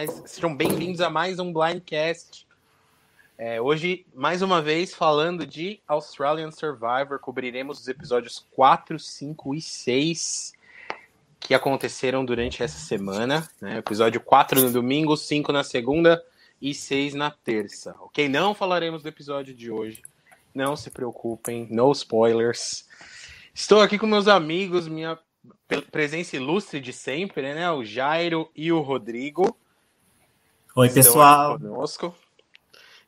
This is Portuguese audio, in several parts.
Mais, sejam bem-vindos a mais um Blindcast. É, hoje, mais uma vez, falando de Australian Survivor, cobriremos os episódios 4, 5 e 6 que aconteceram durante essa semana. Né? Episódio 4 no domingo, 5 na segunda e 6 na terça. Ok? Não falaremos do episódio de hoje. Não se preocupem, no spoilers. Estou aqui com meus amigos, minha presença ilustre de sempre, né? O Jairo e o Rodrigo. Oi, pessoal. Conosco.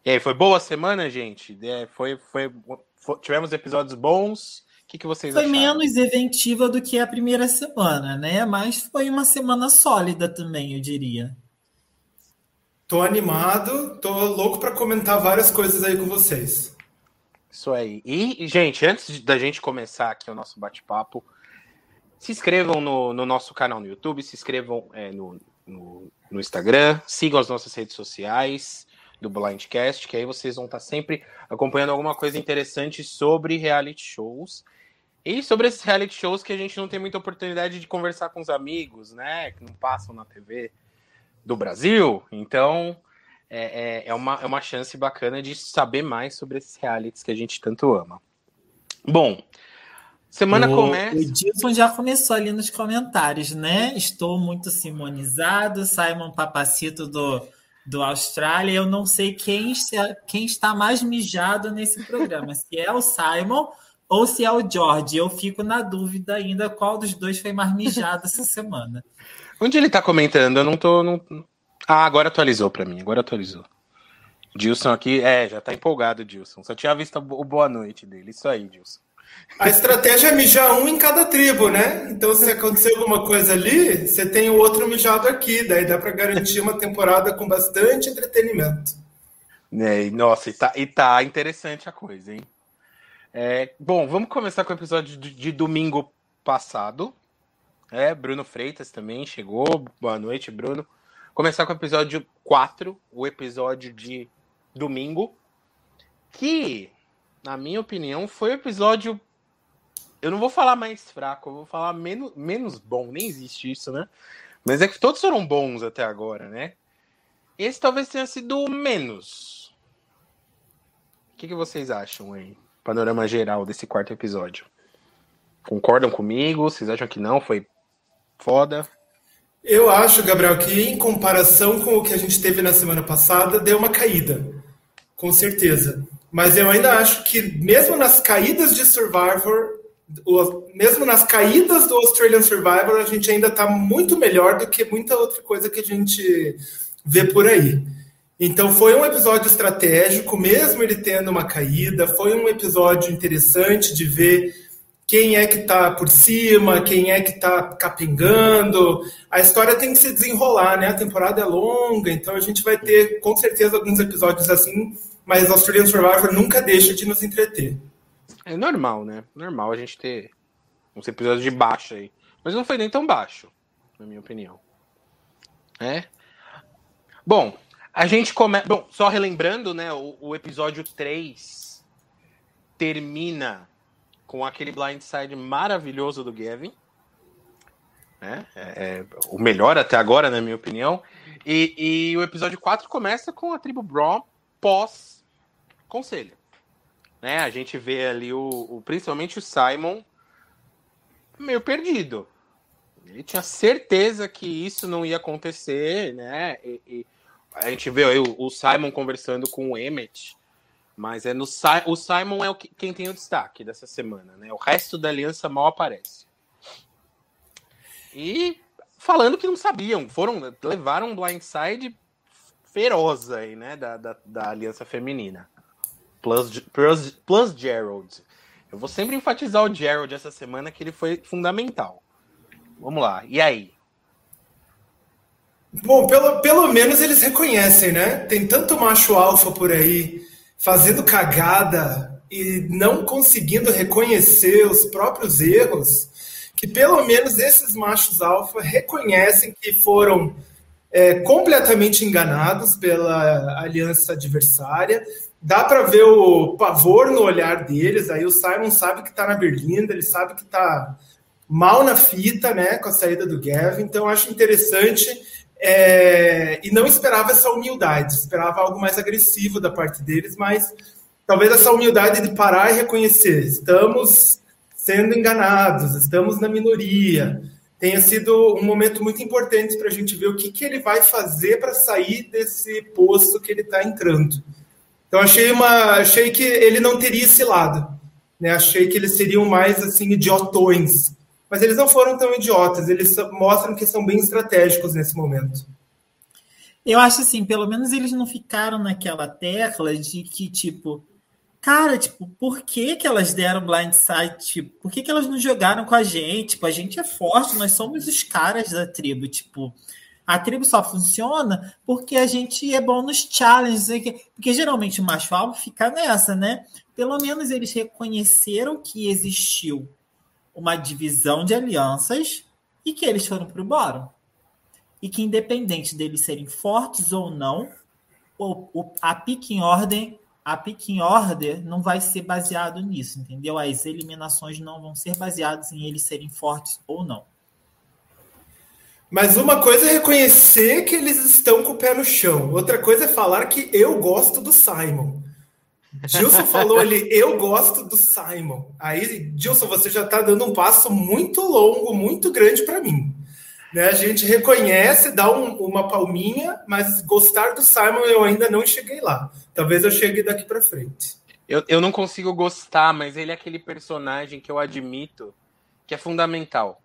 E aí, foi boa a semana, gente? É, foi, foi, foi, tivemos episódios bons. O que, que vocês foi acharam? menos eventiva do que a primeira semana, né? Mas foi uma semana sólida também, eu diria. Tô animado, tô louco para comentar várias coisas aí com vocês. Isso aí. E, gente, antes da gente começar aqui o nosso bate-papo, se inscrevam no, no, nosso canal no YouTube, se inscrevam é, no, no, no, Instagram, sigam as nossas redes sociais do Blindcast, que aí vocês vão estar sempre acompanhando alguma coisa interessante sobre reality shows. E sobre esses reality shows que a gente não tem muita oportunidade de conversar com os amigos, né? Que não passam na TV do Brasil. Então, é, é, é, uma, é uma chance bacana de saber mais sobre esses realities que a gente tanto ama. Bom, Semana o, começa. O Dilson já começou ali nos comentários, né? Estou muito simonizado. Simon Papacito do, do Austrália. Eu não sei quem, quem está mais mijado nesse programa, se é o Simon ou se é o George. Eu fico na dúvida ainda qual dos dois foi mais mijado essa semana. Onde ele está comentando? Eu não tô. Não... Ah, agora atualizou para mim. Agora atualizou. Dilson aqui, é, já tá empolgado, Dilson. Só tinha visto o boa noite dele. Isso aí, Dilson. A estratégia é mijar um em cada tribo, né? Então, se acontecer alguma coisa ali, você tem o outro mijado aqui. Daí dá para garantir uma temporada com bastante entretenimento. É, nossa, e tá, e tá interessante a coisa, hein? É, bom, vamos começar com o episódio de, de domingo passado. É, Bruno Freitas também chegou. Boa noite, Bruno. Começar com o episódio 4, o episódio de domingo. Que na minha opinião, foi o episódio. Eu não vou falar mais fraco, eu vou falar menos, menos bom, nem existe isso, né? Mas é que todos foram bons até agora, né? Esse talvez tenha sido o menos. O que, que vocês acham aí? Panorama geral desse quarto episódio. Concordam comigo? Vocês acham que não? Foi foda? Eu acho, Gabriel, que em comparação com o que a gente teve na semana passada, deu uma caída. Com certeza. Mas eu ainda acho que, mesmo nas caídas de Survivor, mesmo nas caídas do Australian Survivor, a gente ainda está muito melhor do que muita outra coisa que a gente vê por aí. Então foi um episódio estratégico, mesmo ele tendo uma caída, foi um episódio interessante de ver quem é que está por cima, quem é que está capengando. A história tem que se desenrolar, né? A temporada é longa, então a gente vai ter com certeza alguns episódios assim mas Australian Survivor nunca deixa de nos entreter. É normal, né? Normal a gente ter uns episódios de baixo aí. Mas não foi nem tão baixo, na minha opinião. É. Bom, a gente começa. Bom, só relembrando, né? O, o, episódio 3 termina com aquele blindside maravilhoso do Gavin. Né? É, é, o melhor até agora, na minha opinião. E, e o episódio 4 começa com a tribo Braun pós conselho. Né? A gente vê ali o, o, principalmente o Simon meio perdido. Ele tinha certeza que isso não ia acontecer, né? E, e a gente vê aí o, o, Simon conversando com o Emmett, mas é no o Simon é o que, quem tem o destaque dessa semana, né? O resto da aliança mal aparece. E falando que não sabiam, foram levaram um blindside feroz aí, né, da, da, da aliança feminina. Plus, plus, plus Gerald. Eu vou sempre enfatizar o Gerald essa semana, que ele foi fundamental. Vamos lá, e aí? Bom, pelo, pelo menos eles reconhecem, né? Tem tanto macho alfa por aí fazendo cagada e não conseguindo reconhecer os próprios erros, que pelo menos esses machos alfa reconhecem que foram é, completamente enganados pela aliança adversária dá para ver o pavor no olhar deles. Aí o Simon sabe que está na berlinda, ele sabe que está mal na fita, né, com a saída do Gavin. Então acho interessante é, e não esperava essa humildade, esperava algo mais agressivo da parte deles, mas talvez essa humildade de parar e reconhecer, estamos sendo enganados, estamos na minoria, tenha sido um momento muito importante para a gente ver o que, que ele vai fazer para sair desse poço que ele está entrando. Então achei uma, achei que ele não teria esse lado, né? Achei que eles seriam mais assim idiotões mas eles não foram tão idiotas, eles mostram que são bem estratégicos nesse momento. Eu acho assim, pelo menos eles não ficaram naquela tecla de que, tipo, cara, tipo, por que, que elas deram blindside? Tipo, por que, que elas não jogaram com a gente? Tipo, a gente é forte, nós somos os caras da tribo, tipo. A tribo só funciona porque a gente é bom nos challenges. Porque geralmente o macho alvo fica nessa, né? Pelo menos eles reconheceram que existiu uma divisão de alianças e que eles foram para o bórum. E que, independente deles serem fortes ou não, a picking order a picking order não vai ser baseado nisso, entendeu? As eliminações não vão ser baseadas em eles serem fortes ou não. Mas uma coisa é reconhecer que eles estão com o pé no chão. Outra coisa é falar que eu gosto do Simon. Gilson falou ali, eu gosto do Simon. Aí, Gilson, você já está dando um passo muito longo, muito grande para mim. Né? A gente reconhece, dá um, uma palminha, mas gostar do Simon eu ainda não cheguei lá. Talvez eu chegue daqui para frente. Eu, eu não consigo gostar, mas ele é aquele personagem que eu admito que é fundamental.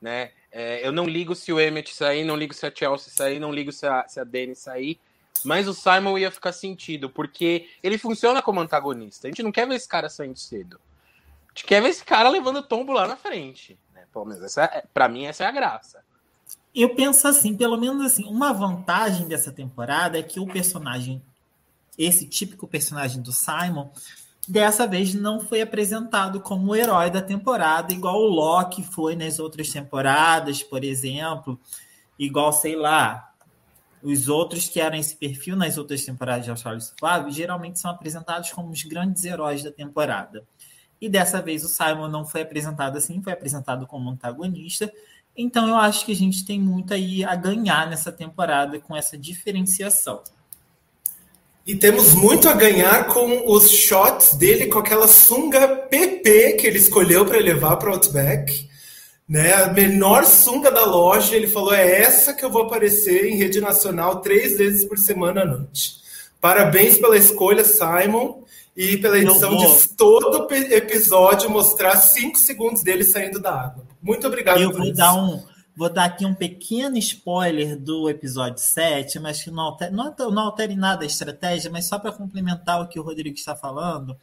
Né? É, eu não ligo se o Emmett sair, não ligo se a Chelsea sair, não ligo se a, se a Dani sair mas o Simon ia ficar sentido, porque ele funciona como antagonista. A gente não quer ver esse cara saindo cedo. A gente quer ver esse cara levando tombo lá na frente. Né? Pelo menos essa é, pra mim, essa é a graça. Eu penso assim, pelo menos assim, uma vantagem dessa temporada é que o personagem, esse típico personagem do Simon, dessa vez não foi apresentado como o herói da temporada, igual o Loki foi nas outras temporadas, por exemplo, igual, sei lá, os outros que eram esse perfil nas outras temporadas de Austrália Suave geralmente são apresentados como os grandes heróis da temporada. E dessa vez o Simon não foi apresentado assim, foi apresentado como antagonista. Então eu acho que a gente tem muito aí a ganhar nessa temporada com essa diferenciação. E temos muito a ganhar com os shots dele com aquela sunga PP que ele escolheu para levar para o Outback né? A menor sunga da loja, ele falou: é essa que eu vou aparecer em rede nacional três vezes por semana à noite. Parabéns pela escolha, Simon, e pela edição de todo episódio mostrar cinco segundos dele saindo da água. Muito obrigado. Eu vou isso. dar um. Vou dar aqui um pequeno spoiler do episódio 7, mas que não altere, não, não nada a estratégia, mas só para complementar o que o Rodrigo está falando.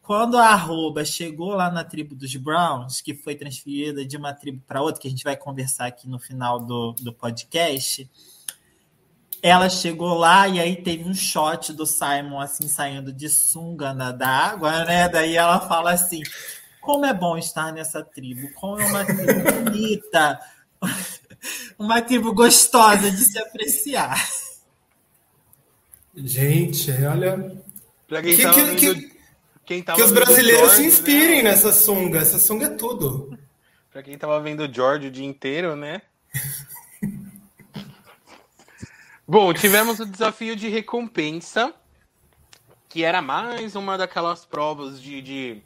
Quando a arroba chegou lá na tribo dos Browns, que foi transferida de uma tribo para outra, que a gente vai conversar aqui no final do, do podcast, ela chegou lá e aí teve um shot do Simon assim saindo de sunga da água, né? Daí ela fala assim: como é bom estar nessa tribo, como é uma tribo bonita, uma tribo gostosa de se apreciar. Gente, olha. Pra quem que, que, que, quem tava que os brasileiros George, se inspirem né? nessa sunga. Essa sunga é tudo. Pra quem tava vendo o George o dia inteiro, né? Bom, tivemos o desafio de recompensa, que era mais uma daquelas provas de, de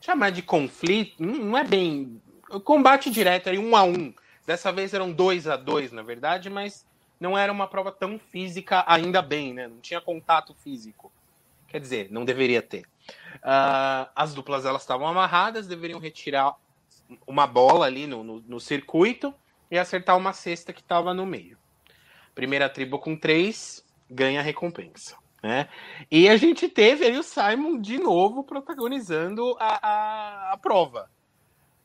chamar de conflito, não é bem combate direto, aí um a um. Dessa vez eram dois a dois, na verdade, mas não era uma prova tão física ainda bem, né? Não tinha contato físico. Quer dizer, não deveria ter. Uh, as duplas elas estavam amarradas, deveriam retirar uma bola ali no, no, no circuito e acertar uma cesta que estava no meio. Primeira tribo com três ganha a recompensa. Né? E a gente teve aí o Simon de novo protagonizando a, a, a prova.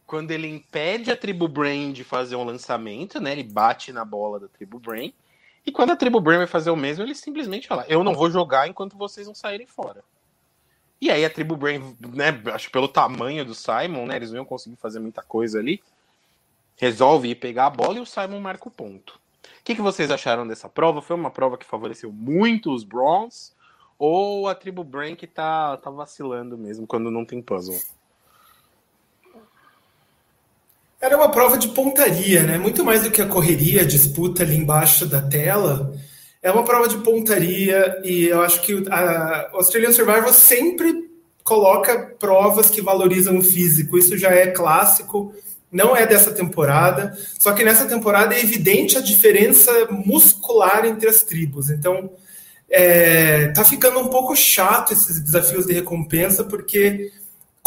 Quando ele impede a tribo Brain de fazer um lançamento, né? Ele bate na bola da tribo Brain. E quando a tribo Brain vai fazer o mesmo, ele simplesmente fala: Eu não vou jogar enquanto vocês não saírem fora. E aí a tribo Brain, né, acho pelo tamanho do Simon, né, eles não iam conseguir fazer muita coisa ali. Resolve ir pegar a bola e o Simon marca o ponto. O que, que vocês acharam dessa prova? Foi uma prova que favoreceu muito os Browns? Ou a tribo Brain que tá, tá vacilando mesmo quando não tem puzzle? Era uma prova de pontaria, né? Muito mais do que a correria, a disputa ali embaixo da tela. É uma prova de pontaria e eu acho que a Australian Survivor sempre coloca provas que valorizam o físico. Isso já é clássico, não é dessa temporada. Só que nessa temporada é evidente a diferença muscular entre as tribos. Então, é, tá ficando um pouco chato esses desafios de recompensa, porque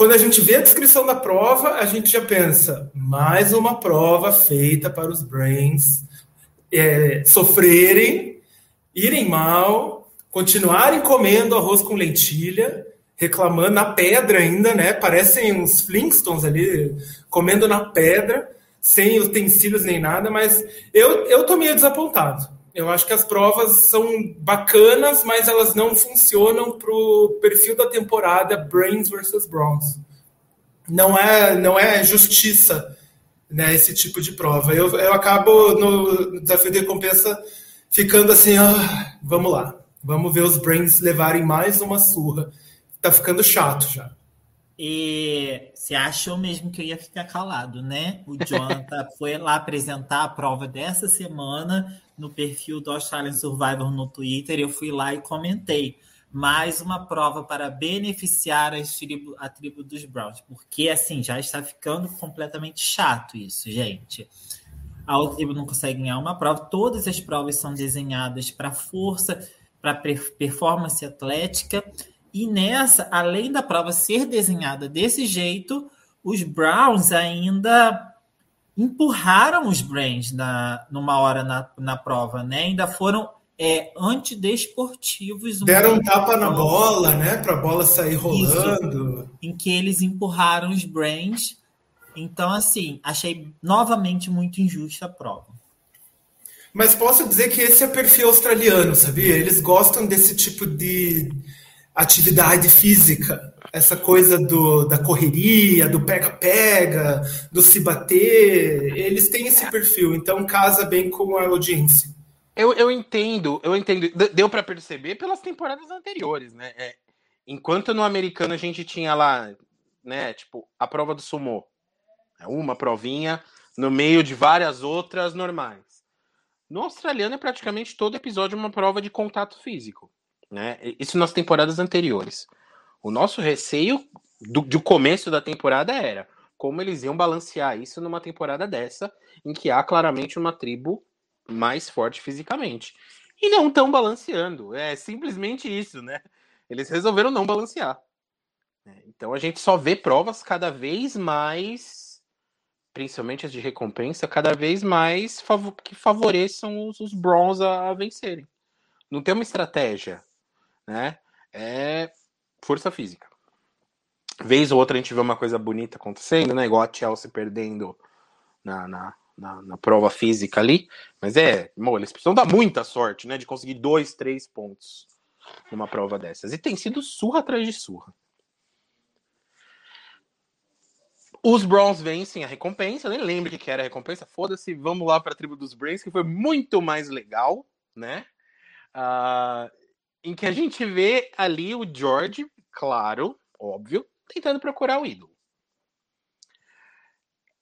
quando a gente vê a descrição da prova, a gente já pensa, mais uma prova feita para os brains é, sofrerem, irem mal, continuarem comendo arroz com lentilha, reclamando na pedra ainda, né? Parecem uns Flintstones ali, comendo na pedra, sem utensílios nem nada, mas eu, eu tô meio desapontado. Eu acho que as provas são bacanas, mas elas não funcionam para o perfil da temporada Brains versus Bronze. Não é, não é justiça né, esse tipo de prova. Eu, eu acabo no desafio de recompensa ficando assim, ah, vamos lá, vamos ver os Brains levarem mais uma surra. Tá ficando chato já. E você achou mesmo que eu ia ficar calado, né? O Jonathan foi lá apresentar a prova dessa semana no perfil do Australian Survivor no Twitter. Eu fui lá e comentei. Mais uma prova para beneficiar a tribo, a tribo dos Browns. Porque, assim, já está ficando completamente chato isso, gente. A outra tribo não consegue ganhar uma prova. Todas as provas são desenhadas para força, para performance atlética e nessa, além da prova ser desenhada desse jeito, os Browns ainda empurraram os Brains na, numa hora na, na prova, né? Ainda foram é, antidesportivos. Deram um tapa na bola, né? Para a bola sair rolando. Isso, em que eles empurraram os Brains. Então, assim, achei novamente muito injusta a prova. Mas posso dizer que esse é perfil australiano, sabia? Eles gostam desse tipo de atividade física, essa coisa do, da correria, do pega-pega, do se bater, eles têm esse perfil, então casa bem com a audiência. Eu, eu entendo, eu entendo. Deu para perceber pelas temporadas anteriores, né? É, enquanto no americano a gente tinha lá, né, tipo, a prova do sumô, é uma provinha no meio de várias outras normais. No australiano é praticamente todo episódio uma prova de contato físico. Né? Isso nas temporadas anteriores. O nosso receio do, do começo da temporada era como eles iam balancear isso numa temporada dessa, em que há claramente uma tribo mais forte fisicamente. E não estão balanceando. É simplesmente isso, né? Eles resolveram não balancear. É, então a gente só vê provas cada vez mais, principalmente as de recompensa, cada vez mais que favoreçam os, os a, a vencerem. Não tem uma estratégia né? É força física. Vez ou outra a gente vê uma coisa bonita acontecendo, né? Igual a Chelsea perdendo na, na, na, na prova física ali. Mas é, bom, eles precisam dar muita sorte, né? De conseguir dois, três pontos numa prova dessas. E tem sido surra atrás de surra. Os Browns vencem a recompensa, nem lembro o que era a recompensa, foda-se, vamos lá para a tribo dos Brains, que foi muito mais legal, né? Uh, em que a gente vê ali o George, claro, óbvio, tentando procurar o ídolo.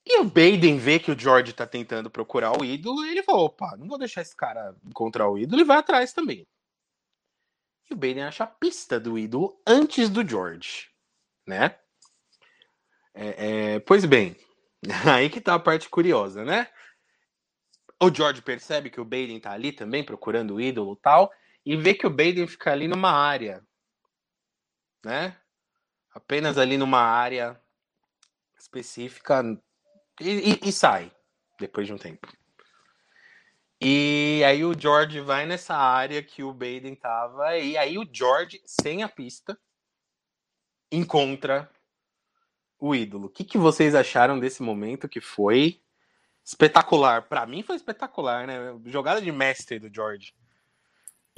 E o Baden vê que o George tá tentando procurar o ídolo e ele fala: opa, não vou deixar esse cara encontrar o ídolo e vai atrás também. E o Baden acha a pista do ídolo antes do George, né? É, é, pois bem, aí que tá a parte curiosa, né? O George percebe que o Baden tá ali também procurando o ídolo tal e ver que o Baden fica ali numa área, né? Apenas ali numa área específica e, e, e sai depois de um tempo. E aí o George vai nessa área que o Baden tava, e aí o George, sem a pista, encontra o ídolo. O que, que vocês acharam desse momento que foi espetacular? Para mim foi espetacular, né? Jogada de mestre do George.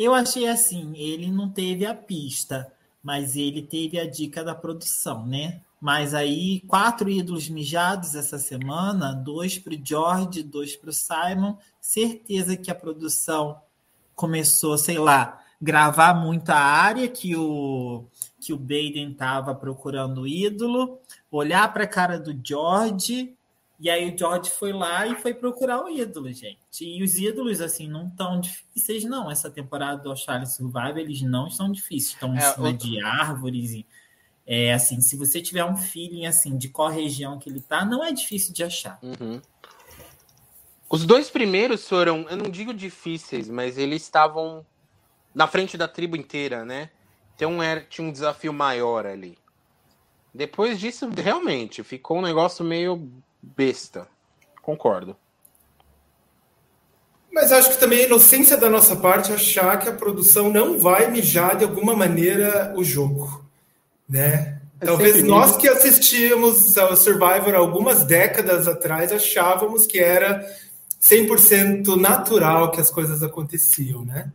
Eu achei assim, ele não teve a pista, mas ele teve a dica da produção, né? Mas aí, quatro ídolos mijados essa semana, dois para o George, dois para o Simon. Certeza que a produção começou, sei lá, gravar muito a área que o que o Baden estava procurando o ídolo, olhar para a cara do George E aí o George foi lá e foi procurar o ídolo, gente. E os ídolos, assim, não tão difíceis, não. Essa temporada do Australia Survival, eles não estão difíceis. Estão em é, cima outro... de árvores. E, é, assim, se você tiver um feeling, assim, de qual região que ele tá, não é difícil de achar. Uhum. Os dois primeiros foram, eu não digo difíceis, mas eles estavam na frente da tribo inteira, né? Então era, tinha um desafio maior ali. Depois disso, realmente, ficou um negócio meio besta. Concordo. Mas acho que também a inocência da nossa parte é achar que a produção não vai mijar de alguma maneira o jogo, né? É Talvez nós que assistíamos ao Survivor algumas décadas atrás achávamos que era 100% natural que as coisas aconteciam, né?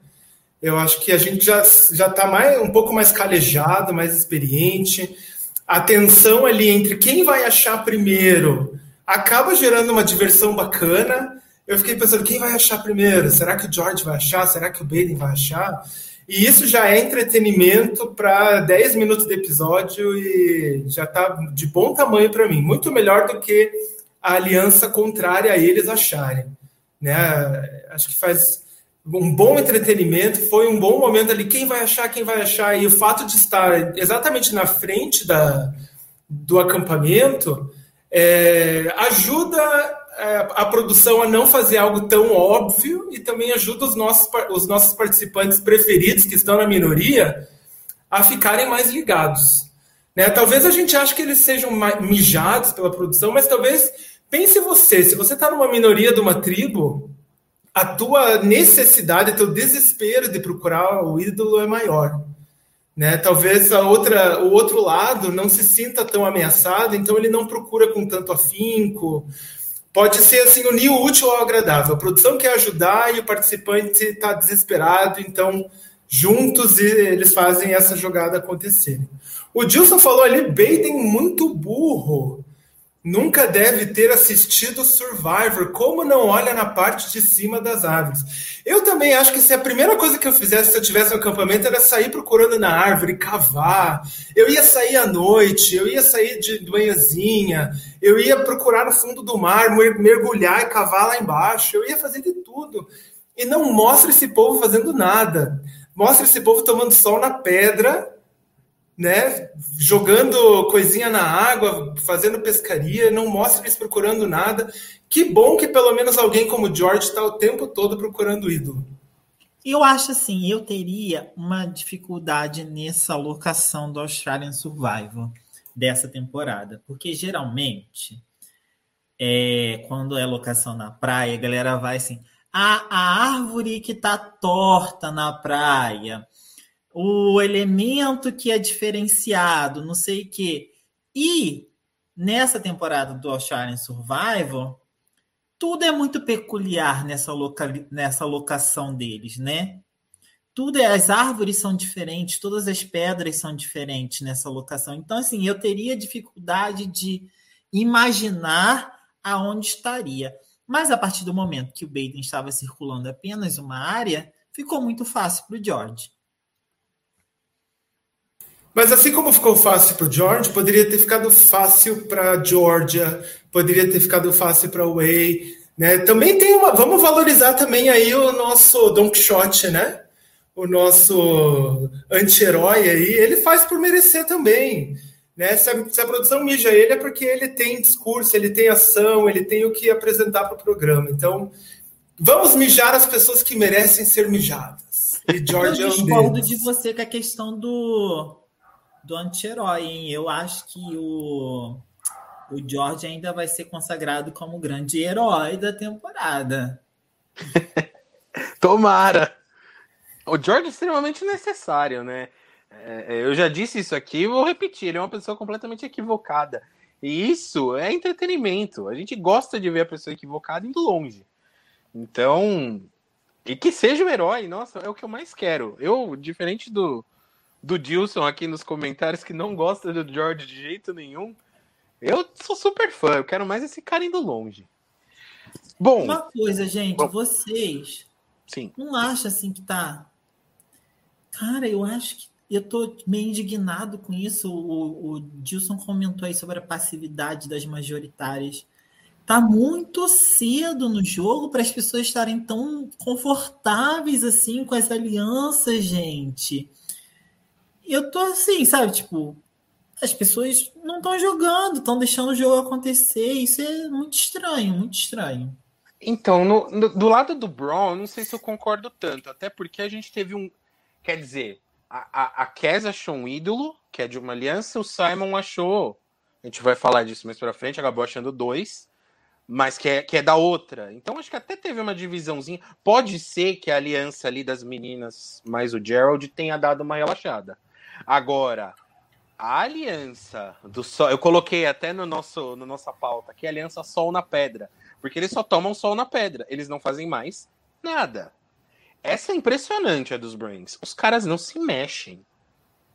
Eu acho que a gente já já está mais um pouco mais calejado, mais experiente. A tensão ali entre quem vai achar primeiro acaba gerando uma diversão bacana. Eu fiquei pensando, quem vai achar primeiro? Será que o George vai achar? Será que o Baden vai achar? E isso já é entretenimento para 10 minutos de episódio e já está de bom tamanho para mim. Muito melhor do que a aliança contrária a eles acharem. Né? Acho que faz um bom entretenimento, foi um bom momento ali. Quem vai achar, quem vai achar? E o fato de estar exatamente na frente da, do acampamento é, ajuda é, a produção a não fazer algo tão óbvio e também ajuda os nossos, os nossos participantes preferidos, que estão na minoria, a ficarem mais ligados. Né? Talvez a gente ache que eles sejam mijados pela produção, mas talvez pense você, se você está numa minoria de uma tribo, a tua necessidade, teu desespero de procurar o ídolo é maior. Né? Talvez a outra, o outro lado não se sinta tão ameaçado, então ele não procura com tanto afinco. Pode ser assim, unir o útil ao agradável. A produção quer ajudar e o participante está desesperado, então juntos eles fazem essa jogada acontecer. O Dilson falou ali, Baden muito burro nunca deve ter assistido Survivor. Como não olha na parte de cima das árvores? Eu também acho que se a primeira coisa que eu fizesse se eu tivesse um acampamento era sair procurando na árvore, cavar. Eu ia sair à noite, eu ia sair de manhãzinha, eu ia procurar no fundo do mar, mergulhar e cavar lá embaixo. Eu ia fazer de tudo. E não mostra esse povo fazendo nada. Mostra esse povo tomando sol na pedra né, jogando coisinha na água, fazendo pescaria, não mostra eles procurando nada. Que bom que pelo menos alguém como George está o tempo todo procurando ídolo. Eu acho assim, eu teria uma dificuldade nessa locação do Australian Survival dessa temporada, porque geralmente é, quando é locação na praia, a galera vai assim, a, a árvore que tá torta na praia, o elemento que é diferenciado, não sei o quê. E nessa temporada do Australian Survival, tudo é muito peculiar nessa, loca... nessa locação deles, né? Tudo é, as árvores são diferentes, todas as pedras são diferentes nessa locação. Então, assim, eu teria dificuldade de imaginar aonde estaria. Mas a partir do momento que o Baden estava circulando apenas uma área, ficou muito fácil para o George. Mas assim como ficou fácil para o George, poderia ter ficado fácil para Georgia, poderia ter ficado fácil para Way, né? Também tem uma, vamos valorizar também aí o nosso Don Quixote, né? O nosso anti-herói aí, ele faz por merecer também. Né? Se, a, se a produção mija ele é porque ele tem discurso, ele tem ação, ele tem o que apresentar para o programa. Então, vamos mijar as pessoas que merecem ser mijadas. E George Eu discordo de você com a questão do do anti-herói, hein? Eu acho que o, o George ainda vai ser consagrado como grande herói da temporada. Tomara! O George é extremamente necessário, né? É, é, eu já disse isso aqui e vou repetir: ele é uma pessoa completamente equivocada. E isso é entretenimento. A gente gosta de ver a pessoa equivocada indo longe. Então, e que seja o herói, nossa, é o que eu mais quero. Eu, diferente do, do Dilson aqui nos comentários que não gosta do George de jeito nenhum. Eu sou super fã, eu quero mais esse cara indo longe. Bom. Uma coisa, gente, bom, vocês sim. não acham assim que tá. Cara, eu acho que eu tô meio indignado com isso. O, o Dilson comentou aí sobre a passividade das majoritárias. tá muito cedo no jogo para as pessoas estarem tão confortáveis assim com as alianças, gente. Eu tô assim, sabe, tipo, as pessoas não estão jogando, estão deixando o jogo acontecer. Isso é muito estranho, muito estranho. Então, no, no, do lado do Braun, não sei se eu concordo tanto, até porque a gente teve um. Quer dizer, a, a, a Kes achou um ídolo, que é de uma aliança, o Simon achou. A gente vai falar disso mais pra frente, acabou achando dois mas que é, que é da outra. Então acho que até teve uma divisãozinha. Pode ser que a aliança ali das meninas mais o Gerald tenha dado uma relaxada. Agora, a aliança do sol, eu coloquei até no nosso no nossa pauta que aliança sol na pedra, porque eles só tomam sol na pedra, eles não fazem mais nada. Essa é impressionante a dos Brains. Os caras não se mexem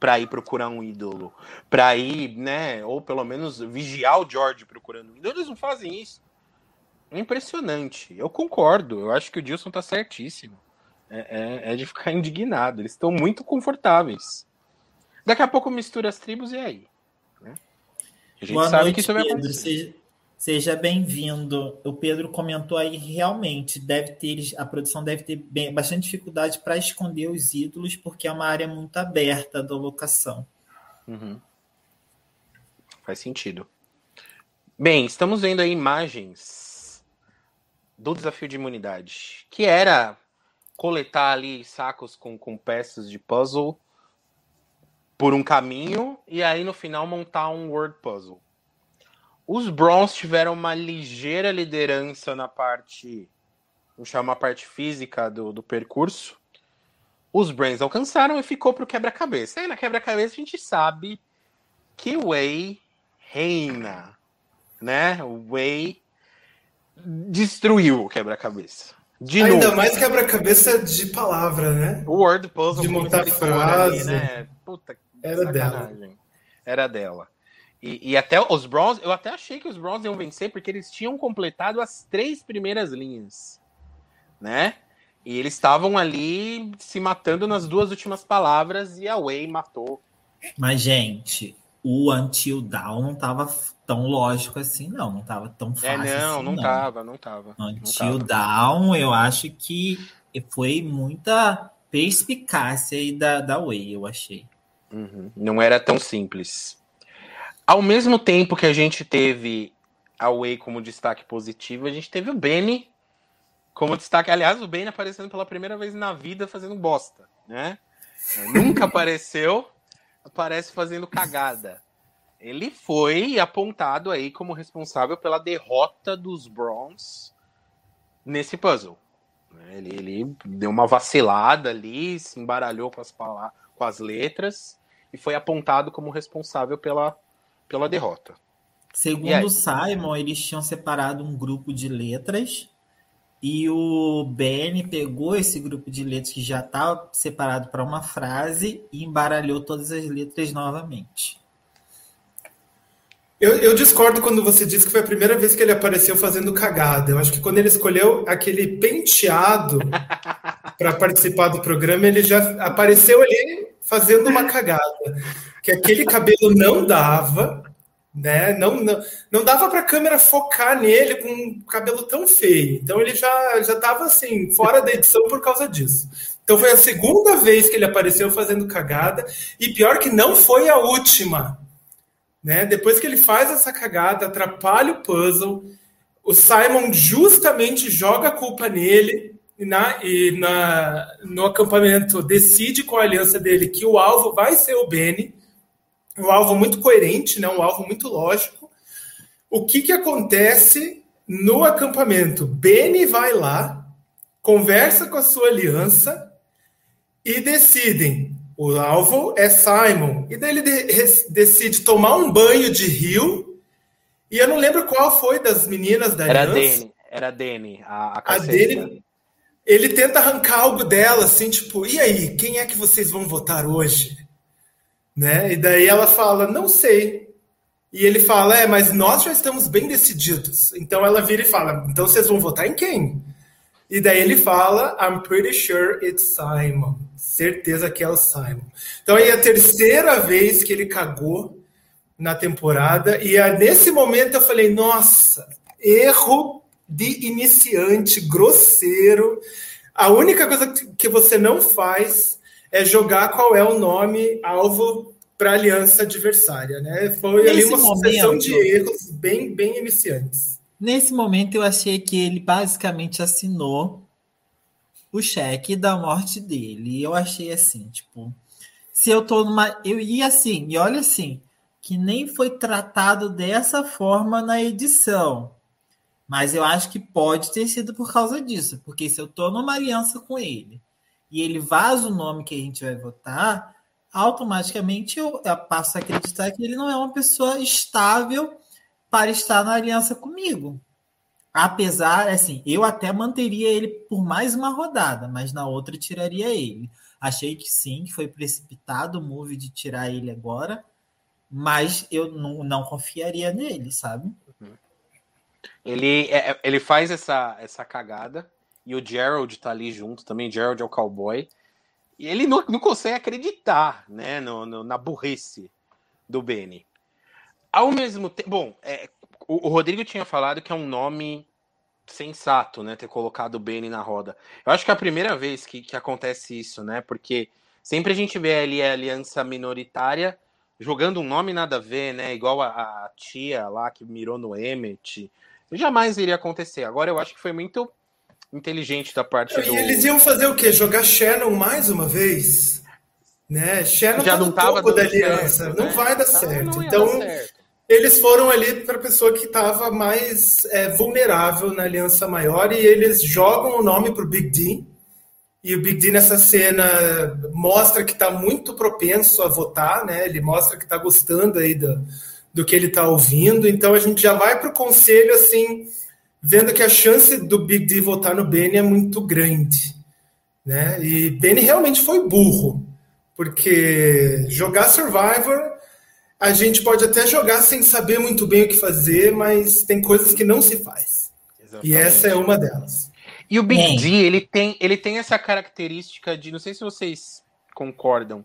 para ir procurar um ídolo, para ir, né, ou pelo menos vigiar o George procurando um ídolo. Eles não fazem isso. É impressionante. Eu concordo. Eu acho que o Dilson tá certíssimo. É, é, é de ficar indignado. Eles estão muito confortáveis. Daqui a pouco mistura as tribos e aí? Né? A gente Boa sabe noite, que isso vai acontecer. Seja, seja bem-vindo. O Pedro comentou aí realmente deve ter a produção deve ter bem, bastante dificuldade para esconder os ídolos porque é uma área muito aberta da locação. Uhum. Faz sentido. Bem, estamos vendo aí imagens do desafio de imunidade, que era coletar ali sacos com, com peças de puzzle por um caminho e aí no final montar um word puzzle. Os Browns tiveram uma ligeira liderança na parte, vamos chamar a parte física do, do percurso. Os Brains alcançaram e ficou para o quebra-cabeça. Aí na quebra-cabeça a gente sabe que o Way reina, né? O Way destruiu o quebra-cabeça. De Ainda novo. mais quebra-cabeça de palavra, né? O word puzzle de montar frase. Ali, né? Puta, Era dela. Era dela. E, e, até os Browns, eu até achei que os Browns iam vencer porque eles tinham completado as três primeiras linhas, né? E eles estavam ali se matando nas duas últimas palavras e a Way matou. Mas, gente, o Until Down não tava tão lógico assim, não. Não tava tão é, fácil. É, não, assim, não, não tava, não tava. Until não tava. Down, eu acho que foi muita perspicácia aí da, da Way, eu achei. Uhum. Não era tão simples. Ao mesmo tempo que a gente teve a Way como destaque positivo, a gente teve o Benny como destaque. Aliás, o Benny aparecendo pela primeira vez na vida fazendo bosta, né? Nunca apareceu, aparece fazendo cagada. Ele foi apontado aí como responsável pela derrota dos Browns nesse puzzle. Ele, ele deu uma vacilada ali, se embaralhou com as, com as letras e foi apontado como responsável pela, pela derrota. Segundo Simon, eles tinham separado um grupo de letras e o Ben pegou esse grupo de letras que já estava separado para uma frase e embaralhou todas as letras novamente. Eu, eu, discordo quando você diz que foi a primeira vez que ele apareceu fazendo cagada. Eu acho que quando ele escolheu aquele penteado para participar do programa, ele já apareceu ali fazendo uma cagada. Que aquele cabelo não dava, né? Não, não, não dava para a câmera focar nele com um cabelo tão feio. Então ele já já estava assim fora da edição por causa disso. Então foi a segunda vez que ele apareceu fazendo cagada e pior que não foi a última. Né? Depois que ele faz essa cagada, atrapalha o puzzle, o Simon justamente joga a culpa nele e, na, e na, no acampamento decide com a aliança dele que o alvo vai ser o Benny, um alvo muito coerente, né? um alvo muito lógico. O que, que acontece no acampamento? Benny vai lá, conversa com a sua aliança e decidem o alvo é Simon. E daí ele de decide tomar um banho de rio. E eu não lembro qual foi das meninas da Era aliança. Dani, era a Dani, a, a, a Dani. Ele tenta arrancar algo dela, assim, tipo, e aí, quem é que vocês vão votar hoje? Né? E daí ela fala, não sei. E ele fala, é, mas nós já estamos bem decididos. Então ela vira e fala, então vocês vão votar em quem? E daí ele fala, I'm pretty sure it's Simon. Certeza que é o Simon. Então aí é a terceira vez que ele cagou na temporada. E nesse momento eu falei, nossa, erro de iniciante, grosseiro. A única coisa que você não faz é jogar qual é o nome alvo para aliança adversária, né? Foi Nesse ali uma momento, sucessão de erros bem, bem iniciantes. Nesse momento eu achei que ele basicamente assinou o cheque da morte dele. Eu achei assim, tipo, se eu tô numa. Eu ia assim, e olha assim, que nem foi tratado dessa forma na edição. Mas eu acho que pode ter sido por causa disso. Porque se eu tô numa aliança com ele e ele vaza o nome que a gente vai votar, automaticamente eu, eu passo a acreditar que ele não é uma pessoa estável para estar na aliança comigo. Apesar, assim, eu até manteria ele por mais uma rodada, mas na outra tiraria ele. Achei que sim, que foi precipitado o move de tirar ele agora, mas eu não, não confiaria nele, sabe? Ele, é, é, ele faz essa, essa cagada e o Gerald tá ali junto também. Gerald é o cowboy. E ele não, não consegue acreditar né, no, no, na burrice do Benny. Ao mesmo tempo. Bom, é, o, o, Rodrigo tinha falado que é um nome sensato, né? Ter colocado o Benny na roda. Eu acho que é a primeira vez que, que acontece isso, né? Porque sempre a gente vê ali a aliança minoritária jogando um nome nada a ver, né? Igual a, a tia lá que mirou no Emmet. Jamais iria acontecer. Agora eu acho que foi muito inteligente da parte e do. E eles iam fazer o quê? Jogar Shannon mais uma vez? Né? Shannon já tá não estava da aliança, certo, não né? vai dar ah, certo. Então, dar certo. eles foram ali para a pessoa que estava mais é, vulnerável na aliança maior e eles jogam o nome para o Big D. E o Big D nessa cena mostra que está muito propenso a votar, né? Ele mostra que está gostando aí do, do que ele está ouvindo. Então a gente já vai para o conselho assim vendo que a chance do Big D votar no Benny é muito grande. Né? E Benny realmente foi burro, porque jogar Survivor a gente pode até jogar sem saber muito bem o que fazer, mas tem coisas que não se faz. Exatamente. E essa é uma delas. E o Big D, ele tem, ele tem essa característica de, não sei se vocês concordam,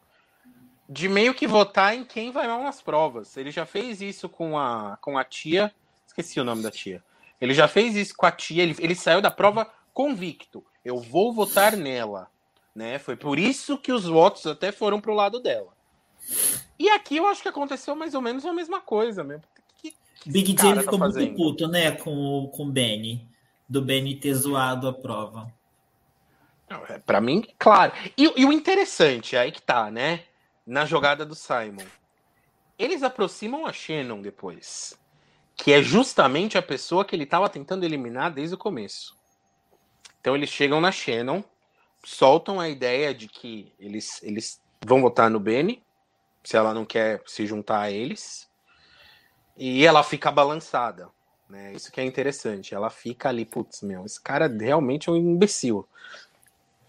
de meio que votar em quem vai mal nas provas. Ele já fez isso com a, com a tia, esqueci o nome da tia. Ele já fez isso com a tia, ele, ele saiu da prova convicto. Eu vou votar nela. Né? Foi por isso que os votos até foram pro lado dela. E aqui eu acho que aconteceu mais ou menos a mesma coisa mesmo. Que, que Big J tá ficou fazendo? muito puto, né, com, com o Benny. Do Benny ter zoado a prova. É, Para mim, claro. E, e, o interessante, aí que tá, né? Na jogada do Simon. Eles aproximam a Shannon depois que é justamente a pessoa que ele estava tentando eliminar desde o começo. Então eles chegam na Shannon, soltam a ideia de que eles, eles vão votar no Benny, se ela não quer se juntar a eles, e ela fica balançada. Né? Isso que é interessante. Ela fica ali, putz, meu, esse cara realmente é um imbecil.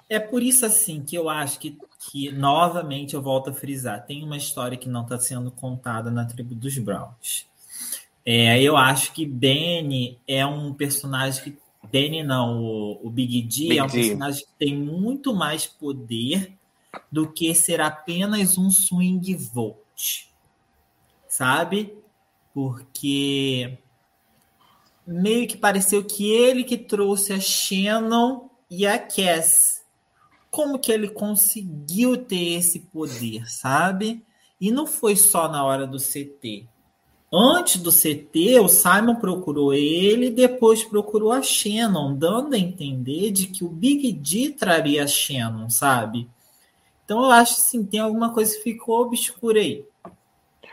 É por isso assim que eu acho que, que novamente eu volto a frisar. Tem uma história que não está sendo contada na tribo dos Browns. É, eu acho que Benny é um personagem que. Benny não, o, o Big D Big é um D. personagem que tem muito mais poder do que ser apenas um swing vote. Sabe? Porque meio que pareceu que ele que trouxe a Shannon e a Cass. Como que ele conseguiu ter esse poder, sabe? E não foi só na hora do CT. Antes do CT, o Simon procurou ele e depois procurou a Shannon, dando a entender de que o Big D traria a Shannon, sabe? Então eu acho assim, tem alguma coisa que ficou obscura aí.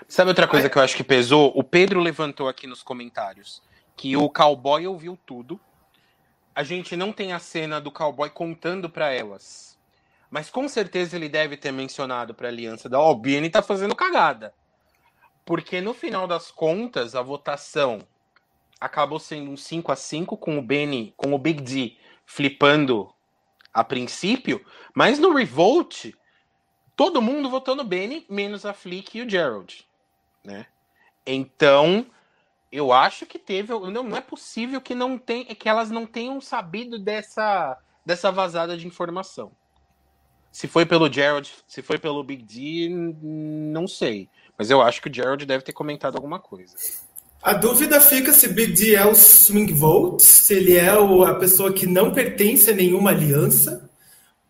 Sabe outra coisa que eu acho que pesou? O Pedro levantou aqui nos comentários que o cowboy ouviu tudo. A gente não tem a cena do cowboy contando para elas. Mas com certeza ele deve ter mencionado para a aliança da Albini tá fazendo cagada. Porque no final das contas, a votação acabou sendo um 5 a 5 com o Benny, com o Big D flipando a princípio, mas no Revolt todo mundo votou no Benny, menos a Flick e o Gerald, né? Então, eu acho que teve, não, não é possível que não tem, que elas não tenham sabido dessa dessa vazada de informação. Se foi pelo Gerald, se foi pelo Big D, não sei. Mas eu acho que o Gerald deve ter comentado alguma coisa. A dúvida fica se Big D é o swing vote, se ele é a pessoa que não pertence a nenhuma aliança,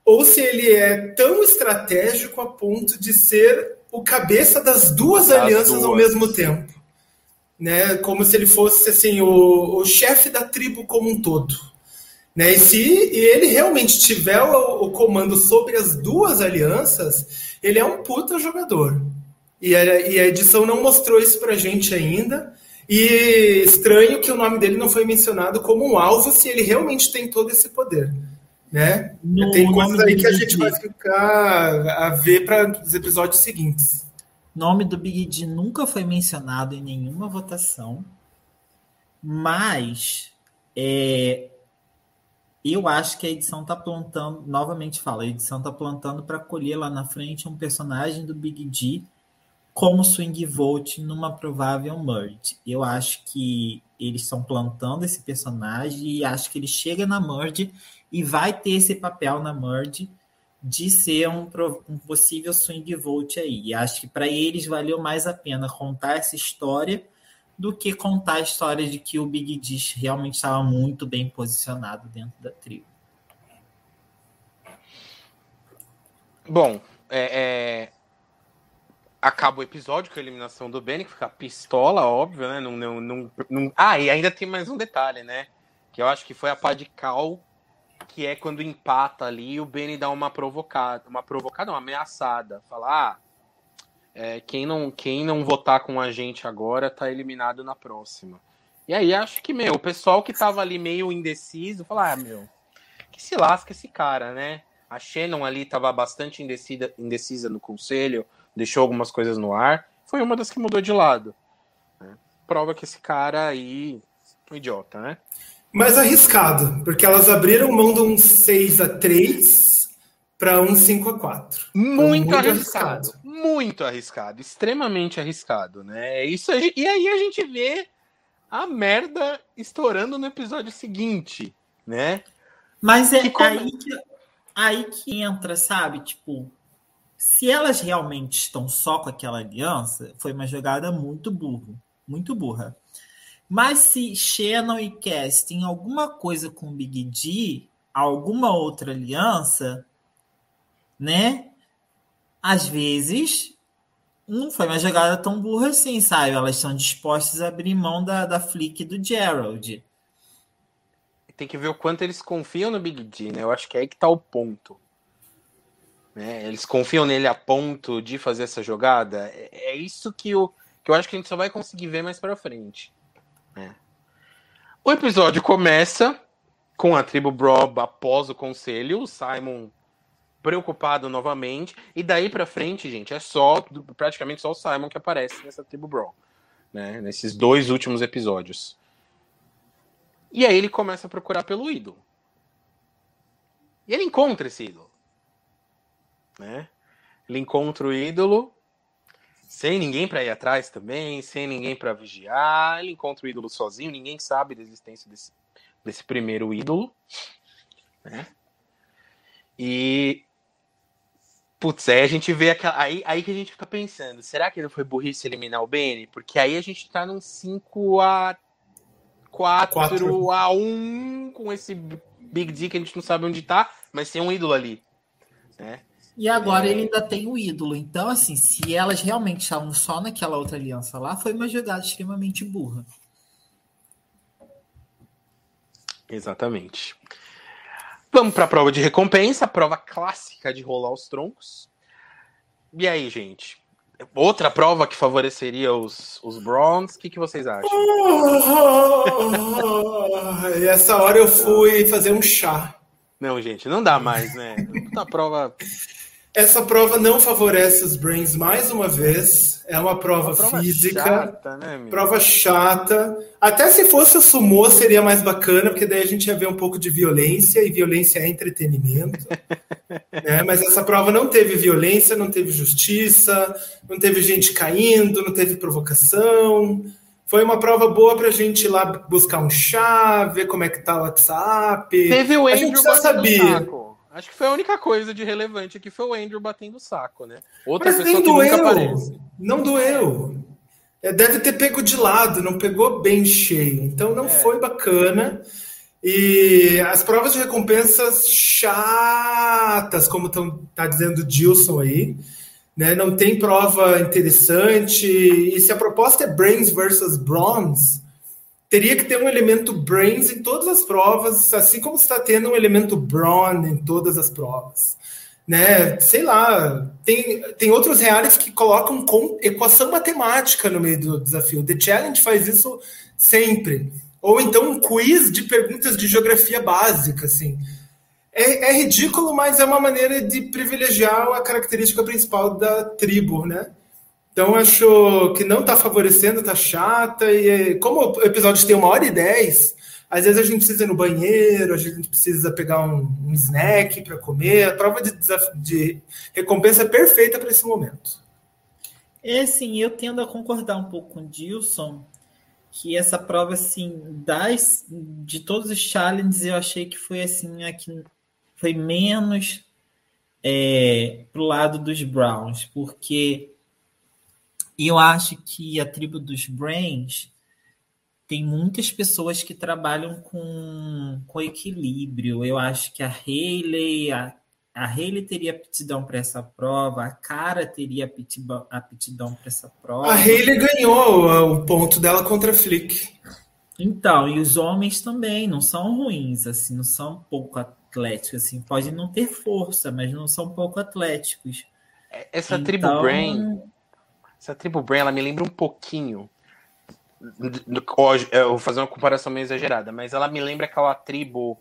ou se ele é tão estratégico a ponto de ser o cabeça das duas das alianças duas. ao mesmo tempo. Né? Como se ele fosse assim, o, o chefe da tribo como um todo. Né? E se ele realmente tiver o, o, comando sobre as duas alianças, ele é um puta jogador. E a, e a edição não mostrou isso pra gente ainda. E estranho que o nome dele não foi mencionado como um alvo se ele realmente tem todo esse poder. Né? No tem coisas aí que a gente vai ficar a ver para os episódios seguintes. O nome do Big D nunca foi mencionado em nenhuma votação, mas é, eu acho que a edição está plantando, novamente fala, a edição está plantando para colher lá na frente um personagem do Big D como swing vote numa provável merge. Eu acho que eles estão plantando esse personagem e acho que ele chega na merge e vai ter esse papel na merge de ser um, um possível swing vote aí. E acho que para eles valeu mais a pena contar essa história do que contar a história de que o Big Dish realmente estava muito bem posicionado dentro da tribo. Bom, é, é, acaba o episódio com a eliminação do Benny, que fica pistola, óbvio, né? Não, não, não, não, Ah, e ainda tem mais um detalhe, né? Que eu acho que foi a pá de cal, que é quando empata ali o Benny dá uma provocada, uma provocada, uma ameaçada. Falar, ah, é, quem, não, quem não votar com a gente agora tá eliminado na próxima. E aí acho que, meu, o pessoal que tava ali meio indeciso, falar, ah, meu, que se lasca esse cara, né? A Shannon ali tava bastante indecida, indecisa no conselho, deixou algumas coisas no ar, foi uma das que mudou de lado. Né? Prova que esse cara aí é um idiota, né? Mas arriscado, porque elas abriram mão de um 6 a 3 para um 5 a 4 muito, muito arriscado, arriscado, Muito arriscado, extremamente arriscado, né? Isso e aí a gente vê a merda estourando no episódio seguinte, né? Mas é que aí, que, aí que entra, sabe? Tipo, se elas realmente estão só com aquela aliança, foi uma jogada muito burra, muito burra. Mas se Shannon e Cass têm alguma coisa com Big D, alguma outra aliança, né? Às vezes não foi uma jogada tão burra assim, sabe? Elas estão dispostas a abrir mão da, da flick do Gerald. Tem que ver o quanto eles confiam no Big D, né? Eu acho que é aí que tá o ponto. Né? Eles confiam nele a ponto de fazer essa jogada. É, é isso que eu, que eu acho que a gente só vai conseguir ver mais para frente. Né? O episódio começa com a tribo Brob após o conselho, o Simon preocupado novamente, e daí para frente, gente, é só praticamente só o Simon que aparece nessa tribo Brob, né? Nesses dois últimos episódios. E aí ele começa a procurar pelo ídolo. E ele encontra esse ídolo né? Ele encontra o ídolo sem ninguém para ir atrás também, sem ninguém para vigiar. Ele encontra o ídolo sozinho, ninguém sabe da existência desse, desse primeiro ídolo, né? E putz, aí a gente vê aquela, aí, aí que a gente fica pensando, será que ele foi burrice eliminar o Benny? Porque aí a gente tá num 5 a 4, 4 a 1 com esse Big D que a gente não sabe onde tá, mas tem um ídolo ali, né? E agora é... ele ainda tem o ídolo. Então, assim, se elas realmente estavam só naquela outra aliança lá, foi uma jogada extremamente burra. Exatamente. Vamos para a prova de recompensa, a prova clássica de rolar os troncos. E aí, gente? Outra prova que favoreceria os, os Browns, o que, que vocês acham? E essa hora eu fui fazer um chá. Não, gente, não dá mais, né? Puta prova essa prova não favorece os Brains mais uma vez. É uma prova, uma prova física. Chata, né, prova chata. Até se fosse o sumô seria mais bacana, porque daí a gente ia ver um pouco de violência, e violência é entretenimento. né? Mas essa prova não teve violência, não teve justiça, não teve gente caindo, não teve provocação. Foi uma prova boa pra gente ir lá buscar um chá, ver como é que tá o WhatsApp. Teve o Andrew a gente já sabia. Acho que foi a única coisa de relevante aqui foi o Andrew batendo o saco, né? Outra Mas pessoa nem doeu. Não doeu. É, deve ter pego de lado, não pegou bem cheio. Então não é. foi bacana. E as provas de recompensas chatas, como está dizendo o Dilson aí, né? Não tem prova interessante. E se a proposta é Brains versus Bronze, teria que ter um elemento Brains em todas as provas, assim como está tendo um elemento Brawn em todas as provas né? Sei lá, tem, tem outros reais que colocam com equação matemática no meio do desafio. The Challenge faz isso sempre. Ou então um quiz de perguntas de geografia básica, assim. É, é ridículo, mas é uma maneira de privilegiar a característica principal da tribo, né? Então acho que não está favorecendo, está chata. E como o episódio tem uma hora e dez, às vezes a gente precisa ir no banheiro, a gente precisa pegar um, um snack para comer. A prova de, de recompensa é perfeita para esse momento. É, sim, eu tendo a concordar um pouco com o Dilson, que essa prova, assim, das, de todos os challenges, eu achei que foi, assim, a que foi menos é, pro lado dos Browns, porque eu acho que a tribo dos Brains tem muitas pessoas que trabalham com, com equilíbrio. Eu acho que a Hayley, a, a Hayley teria aptidão para essa prova, a Cara teria aptidão, aptidão para essa prova. A Hayley ganhou o ponto dela contra a Flick. Então, e os homens também não são ruins, assim, não são pouco atléticos, assim, podem não ter força, mas não são pouco atléticos. Essa então... tribo Brain, essa tribo Brain, ela me lembra um pouquinho eu vou fazer uma comparação meio exagerada, mas ela me lembra aquela tribo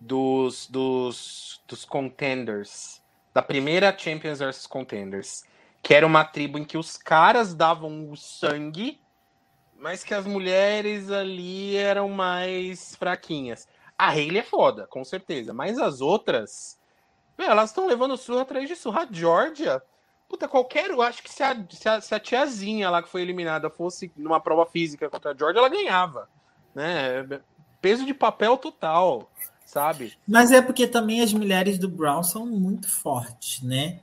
dos, dos, dos contenders, da primeira Champions vs Contenders, que era uma tribo em que os caras davam o sangue, mas que as mulheres ali eram mais fraquinhas. A Hayley é foda, com certeza, mas as outras, elas estão levando surra atrás de surra. A Georgia Puta, qualquer. Eu acho que se a, se a, se a tiazinha lá que foi eliminada fosse numa prova física contra a George, ela ganhava. Né? Peso de papel total, sabe? Mas é porque também as mulheres do Brown são muito fortes, né?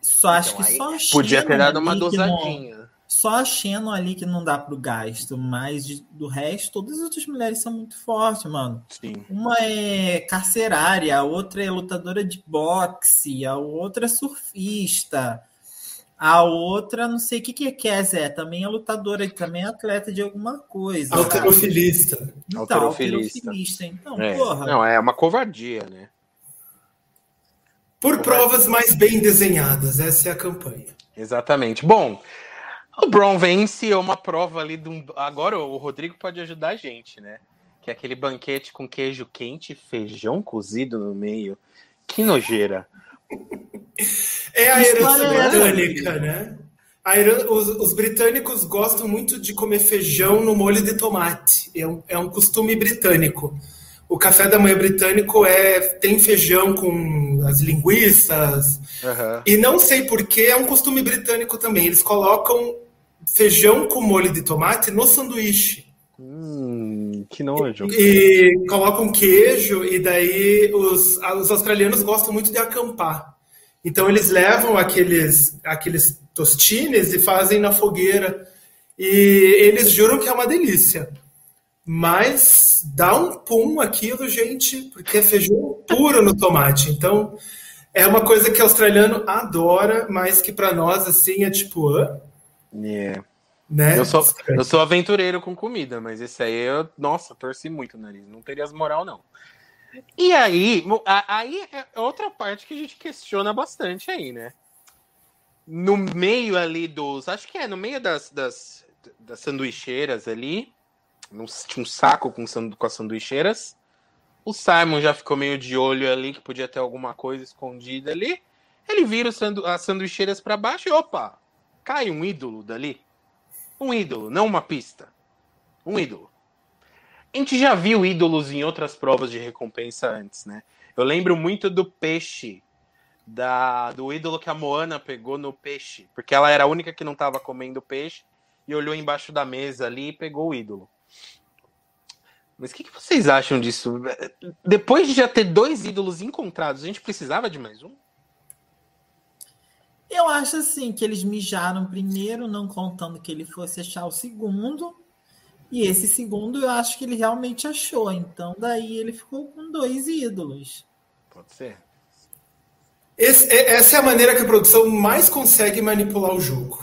Só acho então, que só Podia ter dado uma dosadinha. Só a Shannon ali que não dá pro gasto, mas de, do resto, todas as outras mulheres são muito fortes, mano. Sim. Uma é carcerária, a outra é lutadora de boxe, a outra é surfista, a outra, não sei o que, que é Kézé, também é lutadora, também é atleta de alguma coisa. Alterofilista. Então, alterofilista. Então, é. porra. Não, é uma covardia, né? Por provas mais bem desenhadas, essa é a campanha. Exatamente. Bom, o Brown vence uma prova ali de um... Agora o Rodrigo pode ajudar a gente, né? Que é aquele banquete com queijo quente e feijão cozido no meio. Que nojeira. É a herança é britânica, né? Herança, os, os, britânicos gostam muito de comer feijão no molho de tomate. É um, é um costume britânico. O café da manhã britânico é tem feijão com as linguiças. Uhum. E não sei porquê, é um costume britânico também. Eles colocam feijão com molho de tomate no sanduíche. Hum, que nojo. E, e colocam queijo, e daí os, os australianos gostam muito de acampar. Então eles levam aqueles, aqueles tostines e fazem na fogueira. E eles juram que é uma delícia. Mas dá um pum aquilo, gente, porque é feijão puro no tomate. Então é uma coisa que o australiano adora, mas que para nós assim é tipo, Yeah. Né? Eu, sou, eu sou aventureiro com comida, mas esse aí eu, nossa, torci muito o nariz. Não teria as moral, não. E aí, aí é outra parte que a gente questiona bastante aí, né? No meio ali dos. Acho que é, no meio das, das, das sanduicheiras ali. Tinha um saco com, com as sanduicheiras. O Simon já ficou meio de olho ali, que podia ter alguma coisa escondida ali. Ele vira as sanduicheiras para baixo e opa, cai um ídolo dali. Um ídolo, não uma pista. Um ídolo. A gente já viu ídolos em outras provas de recompensa antes, né? Eu lembro muito do peixe, da, do ídolo que a Moana pegou no peixe, porque ela era a única que não estava comendo peixe e olhou embaixo da mesa ali e pegou o ídolo. Mas o que, que, vocês acham disso? Depois de já ter dois ídolos encontrados, a gente precisava de mais um? Eu acho assim que eles mijaram primeiro, não contando que ele fosse achar o segundo. E esse segundo eu acho que ele realmente achou. Então daí ele ficou com dois ídolos. Pode ser. Esse, essa é a maneira que a produção mais consegue manipular o jogo.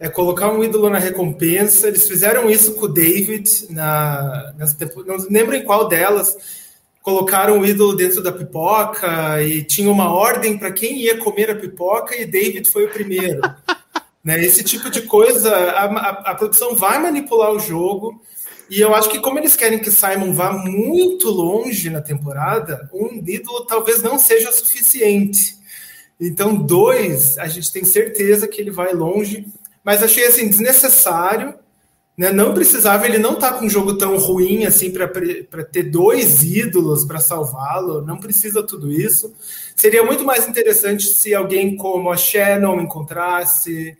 É colocar um ídolo na recompensa. Eles fizeram isso com o David na, nas, não lembro em qual delas colocaram o ídolo dentro da pipoca e tinha uma ordem para quem ia comer a pipoca e David foi o primeiro. né? Esse tipo de coisa, a, a, a, produção vai manipular o jogo. E eu acho que, como eles querem que Simon vá muito longe na temporada, um ídolo talvez não seja suficiente. Então, dois, a gente tem certeza que ele vai longe, mas achei assim desnecessário né? Não precisava, ele não tá com um jogo tão ruim assim para ter dois ídolos para salvá-lo, não precisa tudo isso. Seria muito mais interessante se alguém como a Shannon encontrasse,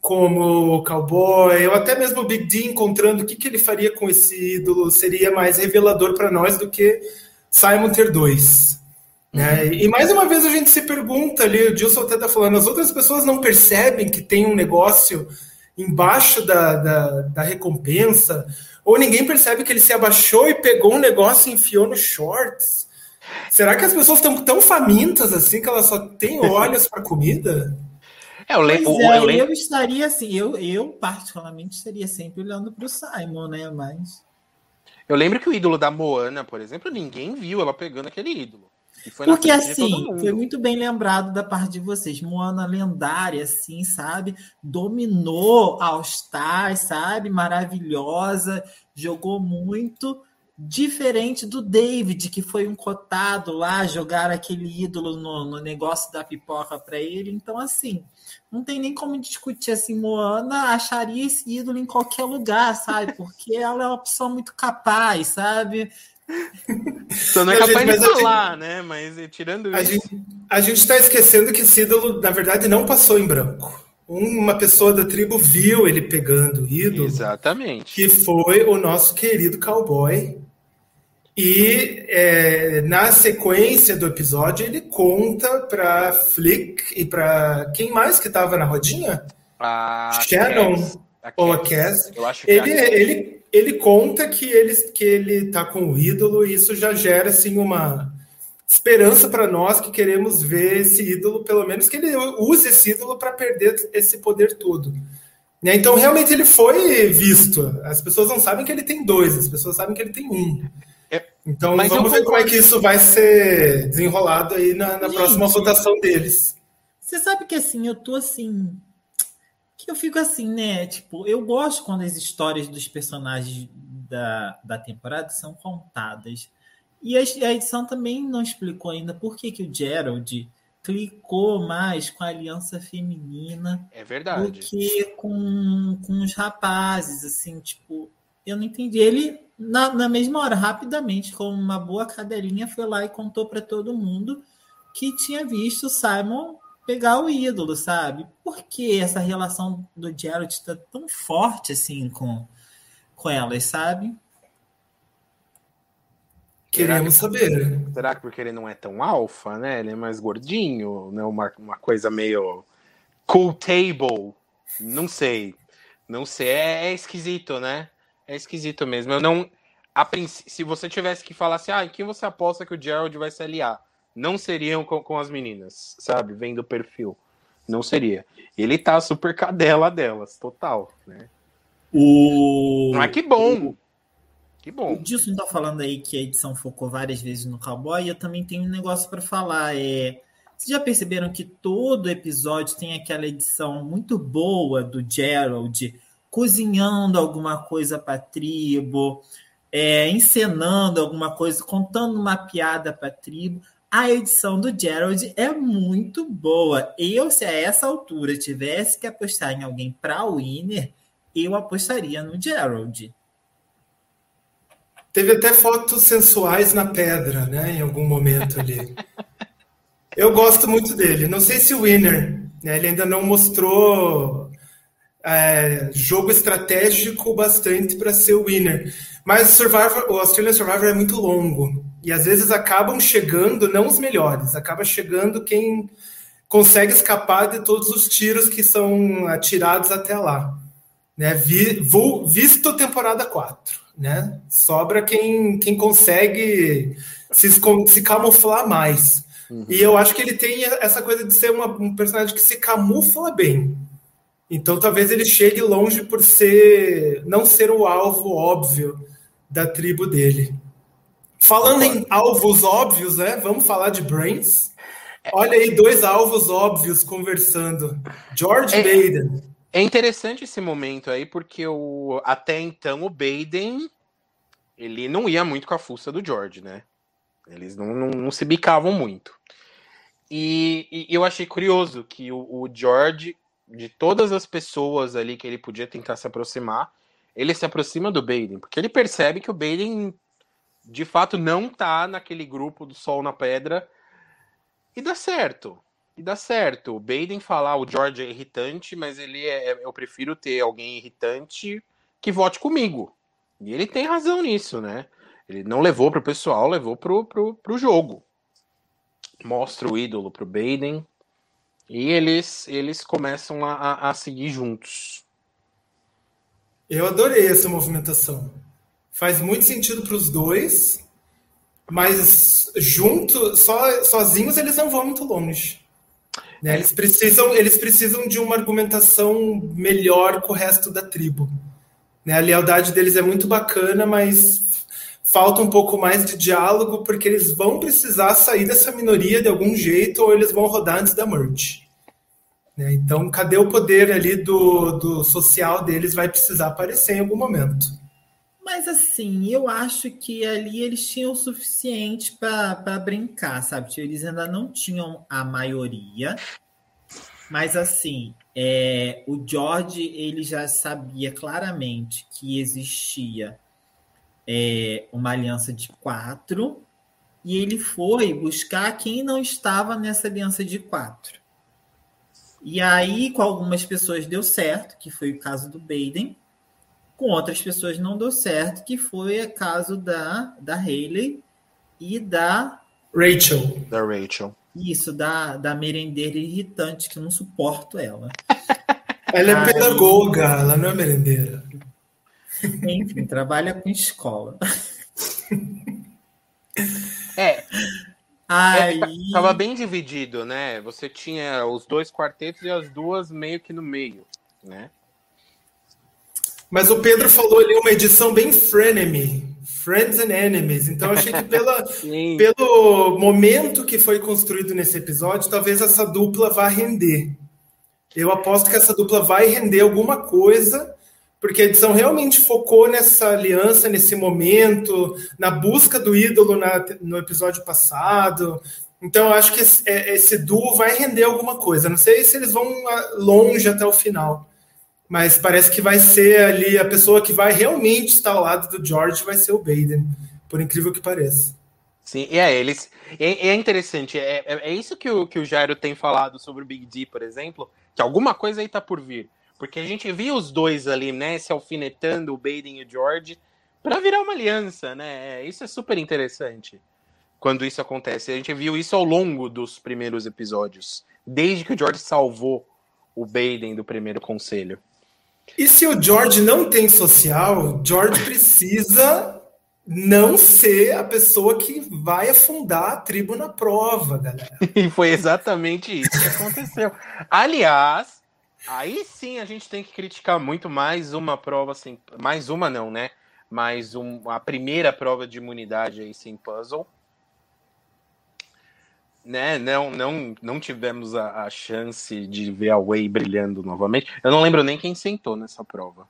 como o Cowboy, ou até mesmo o Big D encontrando o que, que ele faria com esse ídolo, seria mais revelador para nós do que Simon ter dois. Né? Uhum. E mais uma vez a gente se pergunta ali, o Gilson até está falando, as outras pessoas não percebem que tem um negócio embaixo da, da, da, recompensa, ou ninguém percebe que ele se abaixou e pegou um negócio e enfiou no shorts. Será que as pessoas estão tão famintas assim que elas só têm olhos para comida? É, eu, lembro, é, eu, lembro... eu estaria assim, eu, eu particularmente estaria sempre olhando para o Simon, né? Mas. Eu lembro que o ídolo da Moana, por exemplo, ninguém viu ela pegando aquele ídolo. Porque assim, foi muito bem lembrado da parte de vocês. Moana lendária, assim, sabe? Dominou All Stars, sabe? Maravilhosa, jogou muito. Diferente do David, que foi um cotado lá, jogar aquele ídolo no, no negócio da pipoca para ele. Então, assim, não tem nem como discutir assim. Moana acharia esse ídolo em qualquer lugar, sabe? Porque ela é uma pessoa muito capaz, sabe? Só não é capaz gente, de falar, gente, né? Mas eh, tirando a isso. Gente, a gente está esquecendo que esse ídolo, na verdade, não passou em branco. Uma pessoa da tribo viu ele pegando o ídolo. Exatamente. Que foi o nosso querido cowboy. E é, na sequência do episódio, ele conta para Flick e para quem mais que estava na rodinha? A Shannon Cass. A ou a Cass. Eu acho que ele, é ele ele conta que ele que ele tá com o ídolo e isso já gera assim uma esperança para nós que queremos ver esse ídolo, pelo menos que ele use esse ídolo para perder esse poder todo. Né? Então realmente ele foi visto. As pessoas não sabem que ele tem dois, as pessoas sabem que ele tem um. É, então vamos ver como é que isso vai ser desenrolado aí na, na Gente, próxima votação deles. Você sabe que assim, eu tô assim que eu fico assim, né? Tipo, eu gosto quando as histórias dos personagens da, da temporada são contadas. E a, a edição também não explicou ainda por que, que o Gerald clicou mais com a aliança feminina é verdade. do que com, com os rapazes, assim, tipo, eu não entendi. Ele, na, na mesma hora, rapidamente, com uma boa cadelinha, foi lá e contou para todo mundo que tinha visto o Simon pegar o ídolo, sabe? Por que essa relação do Gerald está tão forte assim com, com elas, sabe? Queremos saber. Será que porque ele não é tão alfa, né? Ele é mais gordinho, né? Uma, uma coisa meio cool table. Não sei. Não sei. É, é esquisito, né? É esquisito mesmo. Eu não. A, se você tivesse que falar assim, ah, em quem você aposta que o Gerald vai se aliar? Não seriam com, com as meninas, sabe? Vendo o perfil. Não seria. Ele tá super cadela delas, total, né? O... Mas que bom! Que bom. O Dilson tá falando aí que a edição focou várias vezes no cowboy, e eu também tenho um negócio para falar. É... Vocês já perceberam que todo episódio tem aquela edição muito boa do Gerald cozinhando alguma coisa para tribo, é, encenando alguma coisa, contando uma piada para tribo a edição do Gerald é muito boa. Eu, se a essa altura tivesse que apostar em alguém para o winner, eu apostaria no Gerald. Teve até fotos sensuais na pedra, né? Em algum momento ali. eu gosto muito dele. Não sei se o winner, né? Ele ainda não mostrou é, jogo estratégico bastante para ser o winner. Mas o, Survivor, o Australian Survivor é muito longo. E às vezes acabam chegando, não os melhores, acaba chegando quem consegue escapar de todos os tiros que são atirados até lá. Né? Vi, vou, visto temporada 4. Né? Sobra quem, quem consegue se, se camuflar mais. Uhum. E eu acho que ele tem essa coisa de ser uma, um personagem que se camufla bem. Então talvez ele chegue longe por ser não ser o alvo óbvio da tribo dele. Falando em alvos óbvios, né? Vamos falar de Brains. Olha aí, dois alvos óbvios conversando. George é, Baden. É interessante esse momento aí, porque o, até então o Baden ele não ia muito com a fuça do George, né? Eles não, não, não se bicavam muito. E, e, eu achei curioso que o, o George, de todas as pessoas ali que ele podia tentar se aproximar, ele se aproxima do Baden, porque ele percebe que o Baden de fato não tá naquele grupo do Sol na Pedra e dá certo. E dá certo. O Baden falar o George é irritante, mas ele é, é, eu prefiro ter alguém irritante que vote comigo. E ele tem razão nisso, né? Ele não levou pro pessoal, levou pro, pro, pro jogo. Mostra o ídolo pro Baden. E eles, eles começam a, a seguir juntos. Eu adorei essa movimentação. Faz muito sentido para os dois. Mas junto, só, sozinhos eles não vão muito longe. Né? Eles, precisam, eles precisam de uma argumentação melhor com o resto da tribo. Né? A lealdade deles é muito bacana, mas falta um pouco mais de diálogo, porque eles vão precisar sair dessa minoria de algum jeito, ou eles vão rodar antes da morte. Né? Então, cadê o poder ali do, do social deles? Vai precisar aparecer em algum momento. Mas assim, eu acho que ali eles tinham o suficiente para brincar, sabe? Tipo, eles ainda não tinham a maioria. Mas assim, é, o George ele já sabia claramente que existia é, uma aliança de quatro e ele foi buscar quem não estava nessa aliança de quatro. E aí, com algumas pessoas deu certo, que foi o caso do Baden com outras pessoas não deu certo, que foi o caso da, da Hayley e da Rachel. Da Rachel. Isso, da, da merendeira irritante, que eu não suporto ela. ela é Aí... pedagoga, ela não é merendeira. Enfim, trabalha com escola. É. Aí... É, tava bem dividido, né? Você tinha os dois quartetos e as duas meio que no meio, né? Mas o Pedro falou ali uma edição bem frenemy, Friends and Enemies. Então achei que pela, pelo momento que foi construído nesse episódio, talvez essa dupla vá render. Eu aposto que essa dupla vai render alguma coisa, porque a edição realmente focou nessa aliança, nesse momento, na busca do ídolo na, no episódio passado. Então, eu acho que esse, é, esse duo vai render alguma coisa. Não sei se eles vão longe até o final mas parece que vai ser ali a pessoa que vai realmente estar ao lado do George vai ser o Baden, por incrível que pareça. Sim, é, eles. É, é interessante, é, é, é, isso que o, que o Jairo tem falado sobre o Big D, por exemplo, que alguma coisa aí tá por vir. Porque a gente viu os dois ali, né, se alfinetando, o Baden e o George, para virar uma aliança, né? É, isso é super interessante quando isso acontece. A gente viu isso ao longo dos primeiros episódios, desde que o George salvou o Baden do primeiro conselho. E se o George não tem social, George precisa não ser a pessoa que vai afundar a tribo na prova, galera. E foi exatamente isso que aconteceu. Aliás, aí sim a gente tem que criticar muito mais uma prova assim, mais uma não, né? Mais um, a primeira prova de imunidade aí sem puzzle né, não, não, não tivemos a, a, chance de ver a Way brilhando novamente. Eu não lembro nem quem sentou nessa prova.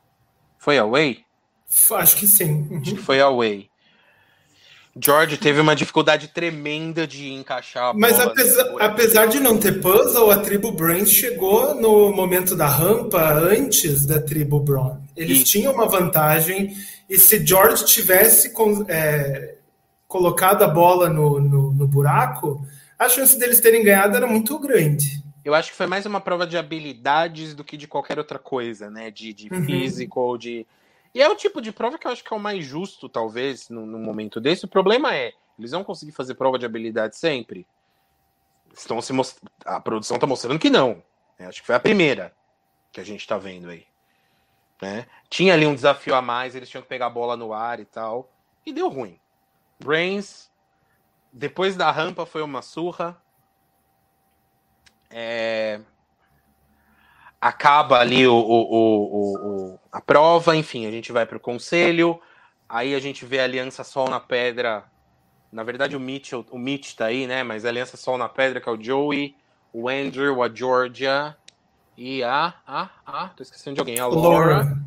Foi a Way? Acho que sim. Uhum. Acho que foi a Way. George teve uma dificuldade tremenda de encaixar a Mas apesar, apesar de não ter puzzle, a tribo Brains chegou no momento da rampa antes da tribo Braun. Eles tinham uma vantagem, e se George tivesse é, colocado a bola no, no, no buraco, a chance deles terem ganhado era muito grande. Eu acho que foi mais uma prova de habilidades do que de qualquer outra coisa, né? De, de uhum. físico ou de. E é o tipo de prova que eu acho que é o mais justo, talvez, no, no momento desse. O problema é, eles vão conseguir fazer prova de habilidade sempre? estão se most... a produção está mostrando que não. Né? Acho que foi a primeira que a gente está vendo aí. Né? Tinha ali um desafio a mais, eles tinham que pegar a bola no ar e tal. E deu ruim. Brains, depois da rampa foi uma surra. É... Acaba ali o, o, o, a prova, enfim, a gente vai para o conselho. Aí a gente vê a Aliança Sol na Pedra. Na verdade, o Mitch, o Mitch tá aí, né? Mas a Aliança Sol na Pedra, que é o Joey, o Andrew, a Georgia e a. a, a tô esquecendo de alguém, a Laura. Laura.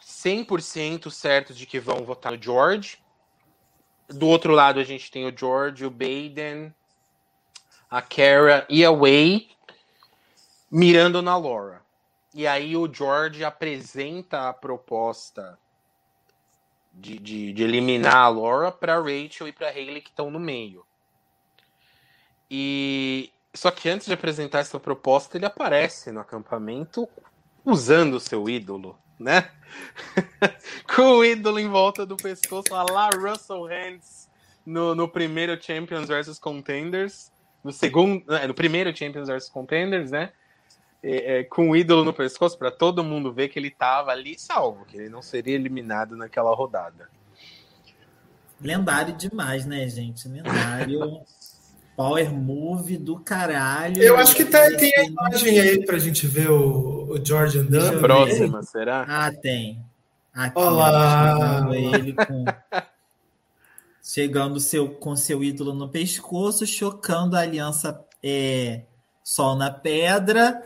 100% certos de que vão votar no George. Do outro lado, a gente tem o George, o Baden, a Kara e a Way mirando na Laura. E aí o George apresenta a proposta de, de, de eliminar a Laura para Rachel e para Hayley que estão no meio. E só que antes de apresentar essa proposta, ele aparece no acampamento usando o seu ídolo, né? Com o ídolo em volta do pescoço, a lá Russell Hands no, no primeiro Champions vs Contenders, no segundo, é, no primeiro Champions vs Contenders, né? É, é, com o ídolo no pescoço para todo mundo ver que ele estava ali salvo, que ele não seria eliminado naquela rodada. Lendário demais, né, gente? Lendário. Power move do caralho. Eu acho que tá, tem a imagem aí pra gente ver o, o George andando. Próxima, será? Ah, tem. Aqui, Olá! Ele com. chegando seu, com seu ídolo no pescoço, chocando a aliança é, Sol na Pedra.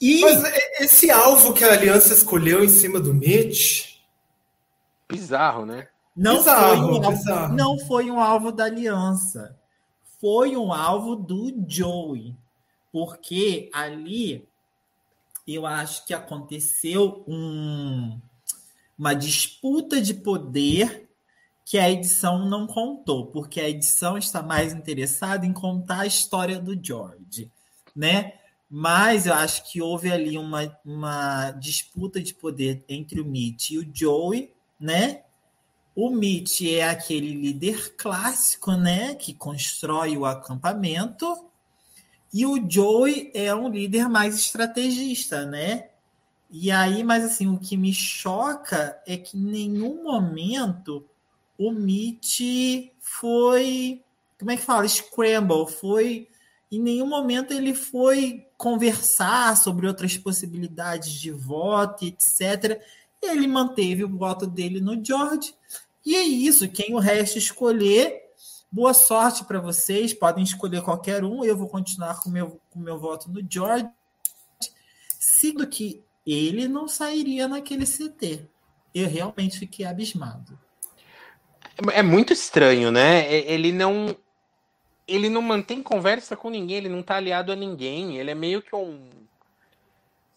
E... Mas esse alvo que a aliança escolheu em cima do Mitch. Bizarro, né? Não, bizarro, foi, um alvo, não foi um alvo da aliança. Foi um alvo do Joey. Porque ali eu acho que aconteceu um, uma disputa de poder que a edição não contou, porque a edição está mais interessada em contar a história do George, né? Mas eu acho que houve ali uma, uma disputa de poder entre o Mitch e o Joey, né? O Mitch é aquele líder clássico, né? Que constrói o acampamento. E o Joey é um líder mais estrategista, né? E aí, mas assim, o que me choca é que em nenhum momento o Mitch foi. Como é que fala? Scramble. Foi. Em nenhum momento ele foi conversar sobre outras possibilidades de voto, etc. Ele manteve o voto dele no George. E é isso. Quem o resto escolher, boa sorte para vocês. Podem escolher qualquer um. Eu vou continuar com meu, o meu voto no George. Sendo que ele não sairia naquele CT. Eu realmente fiquei abismado. É muito estranho, né? Ele não ele não mantém conversa com ninguém, ele não tá aliado a ninguém, ele é meio que um.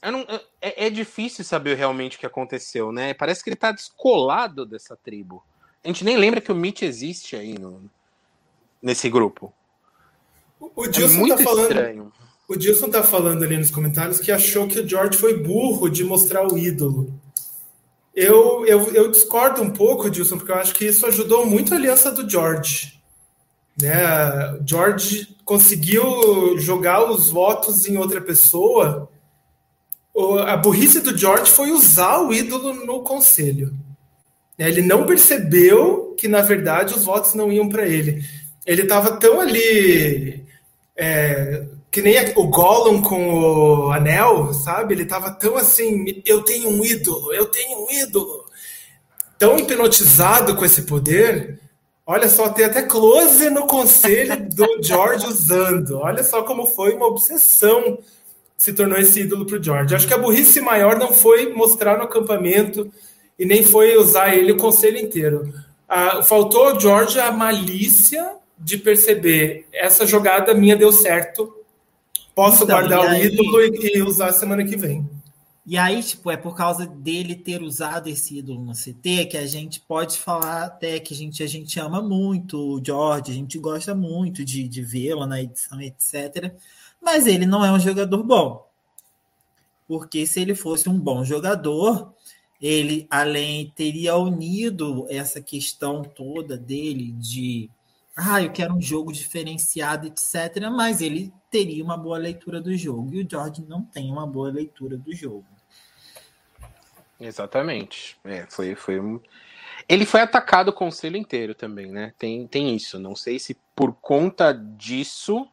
Não, é, é, difícil saber realmente o que aconteceu, né? Parece que ele tá descolado dessa tribo. A gente nem lembra que o Mitch existe aí no, nesse grupo. O, Dilson é muito tá falando, estranho. O Dilson tá falando ali nos comentários que achou que o George foi burro de mostrar o ídolo. Eu, eu, eu discordo um pouco, Dilson, porque eu acho que isso ajudou muito a aliança do George. Né? George conseguiu jogar os votos em outra pessoa. A burrice do George foi usar o ídolo no conselho. Ele não percebeu que, na verdade, os votos não iam para ele. Ele estava tão ali. É, que nem o Gollum com o anel, sabe? Ele estava tão assim: eu tenho um ídolo, eu tenho um ídolo. Tão hipnotizado com esse poder Olha só, tem até close no conselho do George usando. Olha só como foi uma obsessão se tornou esse ídolo para o George. Acho que a burrice maior não foi mostrar no acampamento e nem foi usar ele o conselho inteiro. Ah, faltou ao George a malícia de perceber essa jogada minha deu certo. Posso então, guardar o ídolo e, e usar semana que vem. E aí, tipo, é por causa dele ter usado esse ídolo no CT que a gente pode falar até que a gente, a gente ama muito o George, a gente gosta muito de, de vê-lo na edição, etc. Mas ele não é um jogador bom. Porque se ele fosse um bom jogador, ele além teria unido essa questão toda dele de ah, eu quero um jogo diferenciado, etc. Mas ele teria uma boa leitura do jogo. E o George não tem uma boa leitura do jogo. Exatamente. É, foi, foi um... Ele foi atacado o conselho inteiro também, né? Tem, tem isso. Não sei se por conta disso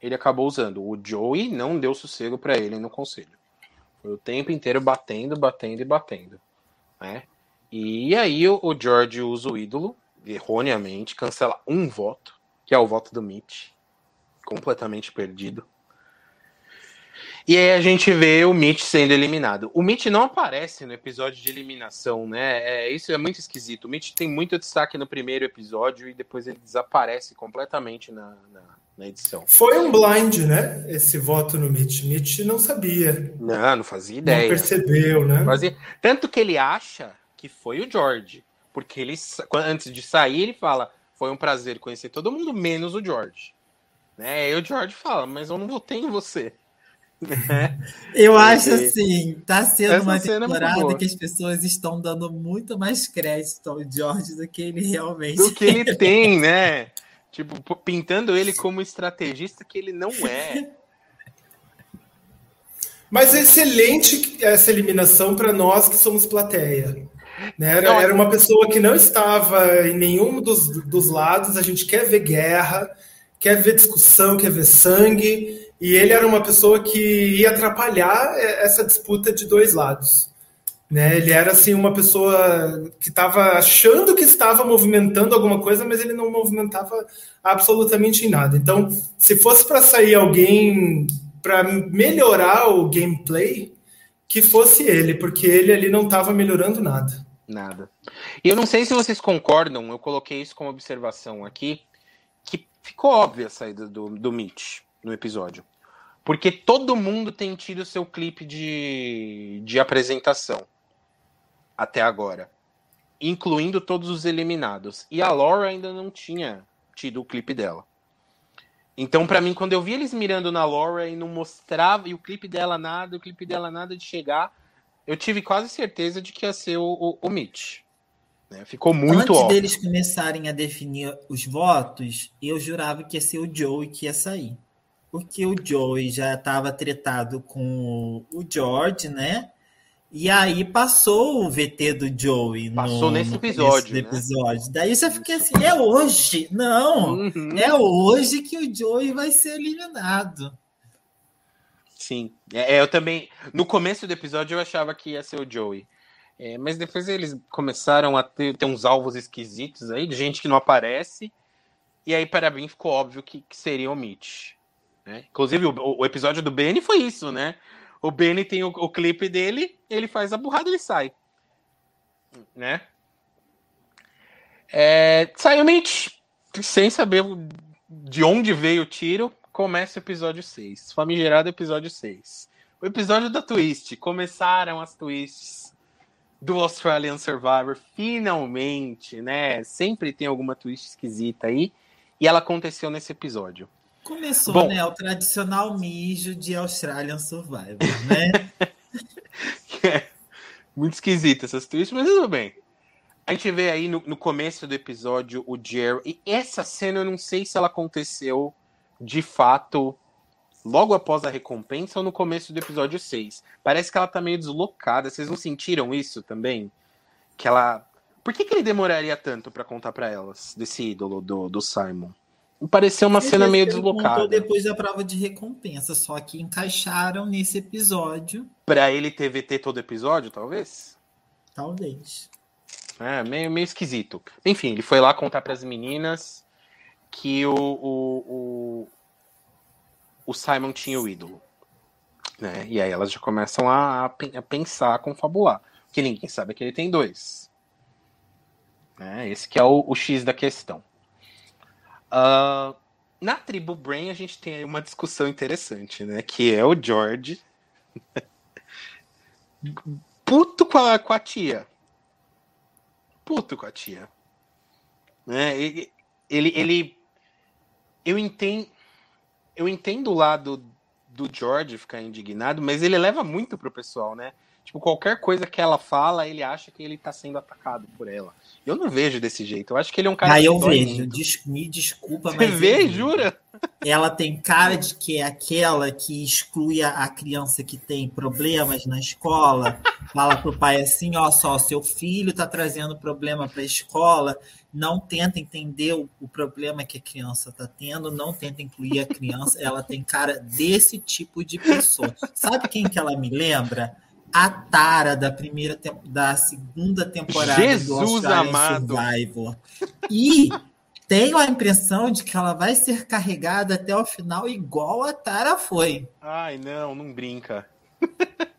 ele acabou usando. O Joey não deu sossego para ele no conselho. Foi o tempo inteiro batendo, batendo e batendo. Né? E aí o, o George usa o ídolo, erroneamente, cancela um voto, que é o voto do Mitch. Completamente perdido. E aí a gente vê o Mitch sendo eliminado. O Mitch não aparece no episódio de eliminação, né? É, isso é muito esquisito. O Mitch tem muito destaque no primeiro episódio e depois ele desaparece completamente na, na, na edição. Foi um blind, né? Esse voto no Mitch. Mitch não sabia. Não, não fazia ideia. Não percebeu, né? Fazia... Tanto que ele acha que foi o George. Porque ele, antes de sair, ele fala: Foi um prazer conhecer todo mundo, menos o George. Né? E o George fala: Mas eu não votei em você. Eu acho assim, tá sendo uma é temporada que as pessoas estão dando muito mais crédito ao George do que ele realmente Do que ele tem, né? Tipo, pintando ele como estrategista que ele não é. Mas excelente essa eliminação para nós que somos plateia. Né? Era, era, uma pessoa que não estava em nenhum dos, dos lados. A gente quer ver guerra, quer ver discussão, quer ver sangue. E ele era uma pessoa que ia atrapalhar essa disputa de dois lados. Né? Ele era assim uma pessoa que estava achando que estava movimentando alguma coisa, mas ele não movimentava absolutamente nada. Então, se fosse para sair alguém para melhorar o gameplay, que fosse ele, porque ele ali não estava melhorando nada. Nada. E eu não sei se vocês concordam, eu coloquei isso como observação aqui, que ficou óbvia a saída do, do Mitch no episódio. Porque todo mundo tem tido seu clipe de, de apresentação até agora, incluindo todos os eliminados. E a Laura ainda não tinha tido o clipe dela. Então, para mim, quando eu vi eles mirando na Laura e não mostrava, e o clipe dela nada, o clipe dela nada de chegar, eu tive quase certeza de que ia ser o, o, o Mitch. Né? Ficou muito Antes óbvio. deles começarem a definir os votos, eu jurava que ia ser o Joey que ia sair porque o Joey já estava tretado com o George, né? E aí passou o VT do Joey. Passou no, nesse episódio. Né? episódio. Daí você fica assim: é hoje? Não! Uhum. É hoje que o Joey vai ser eliminado. Sim. É, eu também. No começo do episódio eu achava que ia ser o Joey. É, mas depois eles começaram a ter, ter, uns alvos esquisitos aí, de gente que não aparece. E aí, para mim, ficou óbvio que, que seria o Mitch. Né? Inclusive, o, o, episódio do Benny foi isso, né? O Benny tem o, o clipe dele, ele faz a burrada e ele sai. Né? É, sai o Mitch, sem saber de onde veio o tiro, começa o episódio 6. Famigerado episódio 6. O episódio da twist. Começaram as twists do Australian Survivor. Finalmente, né? Sempre tem alguma twist esquisita aí. E ela aconteceu nesse episódio. Começou, Bom, né? O tradicional mijo de Australian Survivor, né? é, muito esquisito essas twists, mas tudo bem. A gente vê aí no, no, começo do episódio o Jerry. E essa cena eu não sei se ela aconteceu de fato logo após a recompensa ou no começo do episódio 6. Parece que ela tá meio deslocada. Vocês não sentiram isso também? Que ela. Por que, que ele demoraria tanto para contar para elas desse ídolo do, do Simon? Pareceu uma cena meio deslocada. depois da prova de recompensa, só que encaixaram nesse episódio. Pra ele ter VT todo episódio, talvez? Talvez. É, meio, meio esquisito. Enfim, ele foi lá contar para as meninas que o, o, o, o, Simon tinha o ídolo. Né? E aí elas já começam a, a pensar, a confabular. Que ninguém sabe que ele tem dois. É, esse que é o, o X da questão. Uh, na tribo Brain a gente tem aí uma discussão interessante, né? Que é o George puto com a, com a tia. Puto com a tia. Né? Ele, ele, ele eu entendo eu entendo o lado do George ficar indignado, mas ele leva muito pro pessoal, né? Tipo, qualquer coisa que ela fala, ele acha que ele tá sendo atacado por ela. Eu não vejo desse jeito. Eu acho que ele é um cara. Ah, eu vejo. Des- me desculpa, Você mas. eu vê, jura? Ela tem cara de que é aquela que exclui a, criança que tem problemas na escola. Fala pro pai assim: ó, só, seu filho tá trazendo problema para a escola. Não tenta entender o, o problema que a criança tá tendo, não tenta incluir a criança. Ela tem cara desse tipo de pessoa. Sabe quem que ela me lembra? A Tara da primeira da segunda temporada Jesus do amado. Survivor. E tenho a impressão de que ela vai ser carregada até o final, igual a Tara foi. Ai, não, não brinca.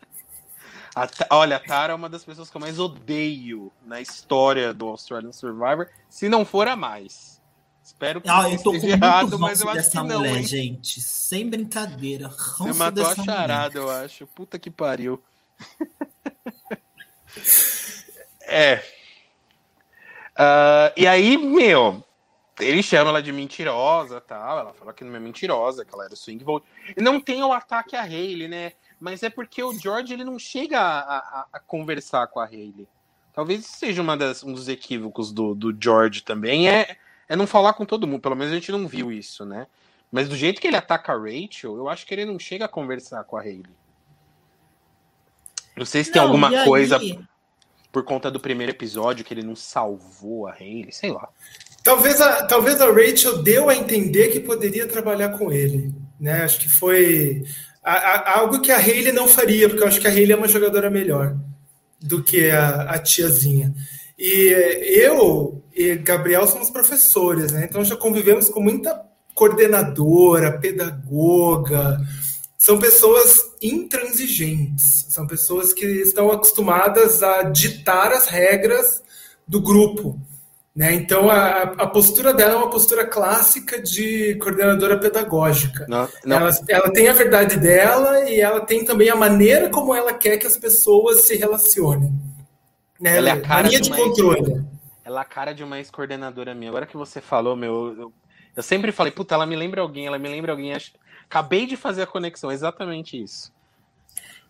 A Olha, a Tara é uma das pessoas que eu mais odeio na história do Australian Survivor, se não for a mais. Espero que Ah, eu tô com esteja muito errado, mas eu acho dessa que não, mulher, hein? gente. Sem brincadeira. Você matou a dessa mulher. charada, eu acho. Puta que pariu. É. Ah, e aí, meu, ele chama ela de mentirosa tal. Ela fala que não é mentirosa, que ela era swing vote. E não tem o ataque a Hayley, né? Mas é porque o George ele não chega a, a- a conversar com a Hayley. Talvez seja uma das, um dos equívocos do, do George também. É, é não falar com todo mundo. Pelo menos a gente não viu isso, né? Mas do jeito que ele ataca a Rachel, eu acho que ele não chega a conversar com a Hayley. Não sei se tem Não, alguma e aí- coisa por conta do primeiro episódio que ele não salvou a Hayley, sei lá. Talvez a, talvez a Rachel deu a entender que poderia trabalhar com ele. Né? Acho que foi a- a- algo que a Hayley não faria, porque eu acho que a Hayley é uma jogadora melhor do que a, a tiazinha. E eu e Gabriel somos professores, né? então já convivemos com muita coordenadora, pedagoga. São pessoas intransigentes, são pessoas que estão acostumadas a ditar as regras do grupo. Né? Então, a, a postura dela é uma postura clássica de coordenadora pedagógica. Não, não, Ela, ela tem a verdade dela e ela tem também a maneira como ela quer que as pessoas se relacionem. Né? Ela é a cara de de controle. ela é a cara de uma ex-coordenadora minha. Agora que você falou, meu, eu, eu sempre falei, puta, ela me lembra alguém, ela me lembra alguém. Acho- Acabei de fazer a conexão, exatamente isso.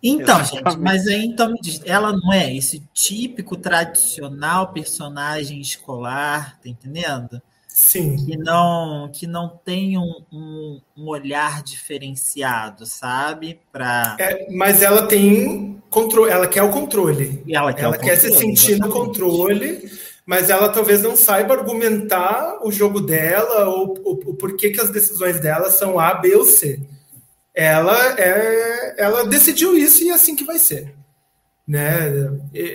Então, Exatamente. gente, mas aí então me diz, ela não é esse típico tradicional personagem escolar, tá entendendo? Sim. Que não que não tem um, um, um olhar diferenciado, sabe? Para É, mas ela tem controle, ela quer o controle. e ela quer, Ela o quer se controle, sentir no exatamente. controle, mas ela talvez não saiba argumentar o jogo dela ou o, porquê que as decisões dela são A, B ou C. Ela é, ela decidiu isso e é assim que vai ser. Né?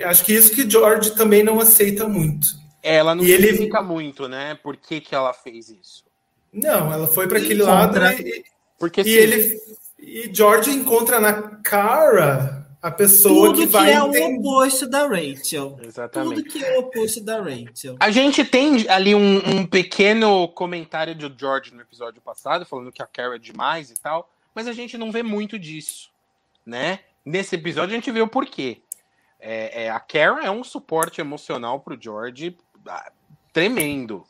Acho que isso que George também não aceita muito. Ela não E ele- explica muito, né? Por que, que ela fez isso. Não, ela foi para aquele contra- lado e, Porque e sim, ele e George encontra na Cara a pessoa Tudo que que, vai é o entender. oposto da Rachel. Exatamente. Tudo que é o oposto da Rachel. A gente tem ali um, um pequeno comentário do George no episódio passado, falando que a Carol é demais e tal, mas a gente não vê muito disso, né? Nesse episódio a gente vê o porquê. É, é, a Carol é um suporte emocional pro George ah, tremendo.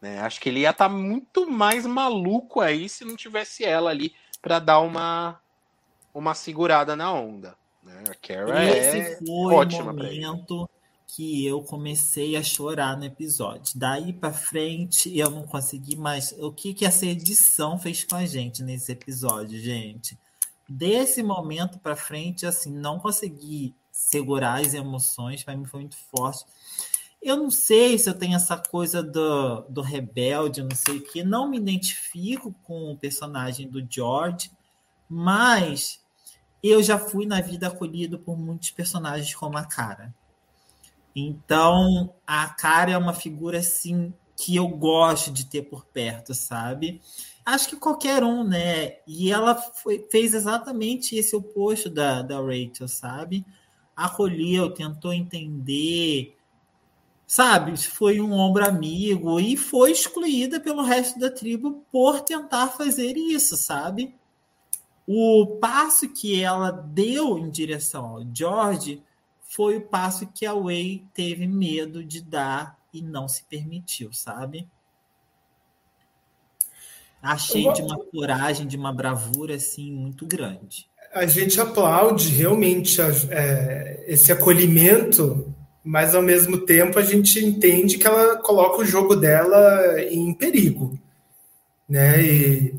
Né? Acho que ele ia estar muito mais maluco aí se não tivesse ela ali para dar uma, uma segurada na onda. Né? A Carol Esse é foi ótima o momento que eu comecei a chorar no episódio. Daí pra frente eu não consegui mais. O que que essa edição fez com a gente nesse episódio, gente? Desse momento pra frente, assim, não consegui segurar as emoções. Pra mim foi muito forte. Eu não sei se eu tenho essa coisa do, do rebelde, não sei o que. Não me identifico com o personagem do George, mas eu já fui na vida acolhido por muitos personagens como a Cara. Então, a Cara é uma figura assim que eu gosto de ter por perto, sabe? Acho que qualquer um, né? E ela foi- fez exatamente esse oposto da, da Rachel, sabe? Acolheu, tentou entender, sabe? Foi um ombro amigo e foi excluída pelo resto da tribo por tentar fazer isso, sabe? O passo que ela deu em direção ao George foi o passo que a Way teve medo de dar e não se permitiu, sabe? Achei de uma coragem, de uma bravura assim muito grande. a gente aplaude realmente é, esse acolhimento, mas ao mesmo tempo a gente entende que ela coloca o jogo dela em perigo. Né? E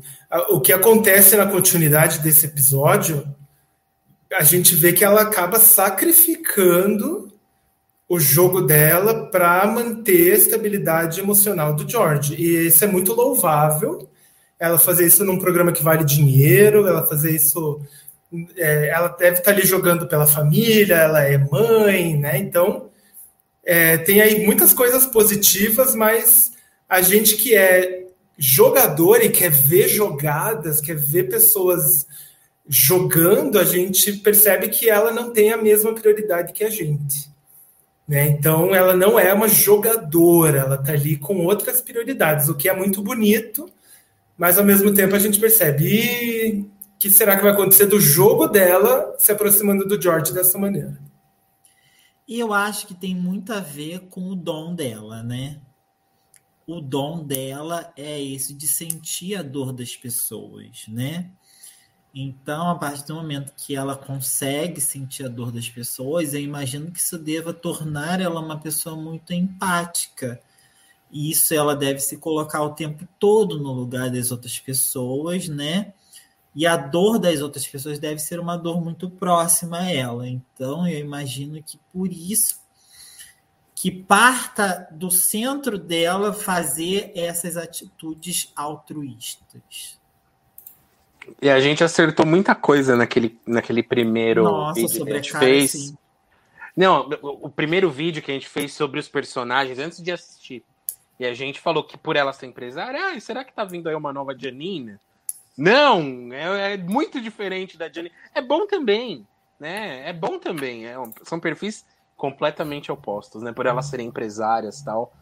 o que acontece na continuidade desse episódio, a gente vê que ela acaba sacrificando o jogo dela para manter a estabilidade emocional do George. E isso é muito louvável. Ela fazer isso num programa que vale dinheiro, ela fazer isso é, ela deve estar ali jogando pela família, ela é mãe, né? Então, é, tem aí muitas coisas positivas, mas a gente que é jogador e quer ver jogadas, quer ver pessoas jogando, a gente percebe que ela não tem a mesma prioridade que a gente. Né? Então, ela não é uma jogadora, ela está ali com outras prioridades, o que é muito bonito, mas ao mesmo tempo a gente percebe que será que vai acontecer do jogo dela se aproximando do George dessa maneira? E eu acho que tem muito a ver com o dom dela, né? O dom dela é esse de sentir a dor das pessoas, né? Então, a partir do momento que ela consegue sentir a dor das pessoas, eu imagino que isso deva tornar ela uma pessoa muito empática. E isso ela deve se colocar o tempo todo no lugar das outras pessoas, né? E a dor das outras pessoas deve ser uma dor muito próxima a ela. Então, eu imagino que por isso que parta do centro dela fazer essas atitudes altruístas. E a gente acertou muita coisa naquele, naquele primeiro Nossa, vídeo que a gente fez. sim. Não, o primeiro vídeo que a gente fez sobre os personagens antes de assistir. E a gente falou que por ela ser empresária, ah, será que tá vindo aí uma nova Janina? Não, é, é muito diferente da Janine. É bom também, né? É bom também. É, são perfis completamente opostos, né? Por elas serem empresárias e tal.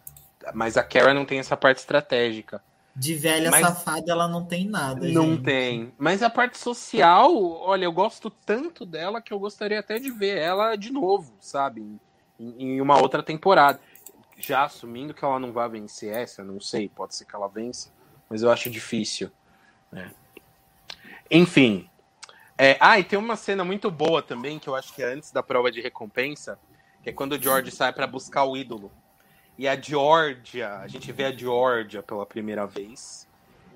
Mas a Kara não tem essa parte estratégica. De velha Mas- safada, ela não tem nada. Não gente. tem. Mas a parte social, olha, eu gosto tanto dela que eu gostaria até de ver ela de novo, sabe? Em, em uma outra temporada. Já assumindo que ela não vai vencer essa, não sei, pode ser que ela vença, mas eu acho difícil. né? Enfim. É, ah, e tem uma cena muito boa também, que eu acho que é antes da prova de recompensa, que é quando o George sai para buscar o ídolo. E a Georgia, a gente vê a Georgia pela primeira vez.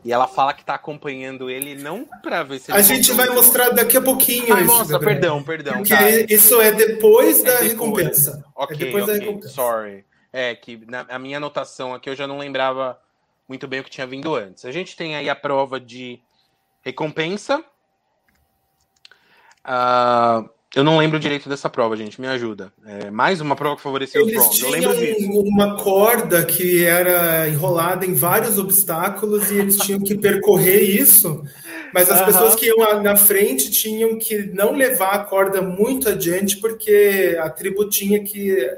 E ela fala que tá acompanhando ele não pra ver se ele A gente vai mostrar daqui a pouquinho Ah, isso, mostra, Gabriel. perdão, perdão. Porque tá. isso é depois É da depois. recompensa. Ok, é depois da ok, recompensa. sorry. É que na a minha anotação aqui eu já não lembrava muito bem o que tinha vindo antes. A gente tem aí a prova de recompensa. Ah, eu não lembro direito dessa prova, gente. Me ajuda. É mais uma prova que favoreceu os Eles Browns. Eu tinham lembro disso. uma corda que era enrolada em vários obstáculos e eles tinham que percorrer isso. Mas as Aham. pessoas que iam na frente tinham que não levar a corda muito adiante, porque a tribo tinha que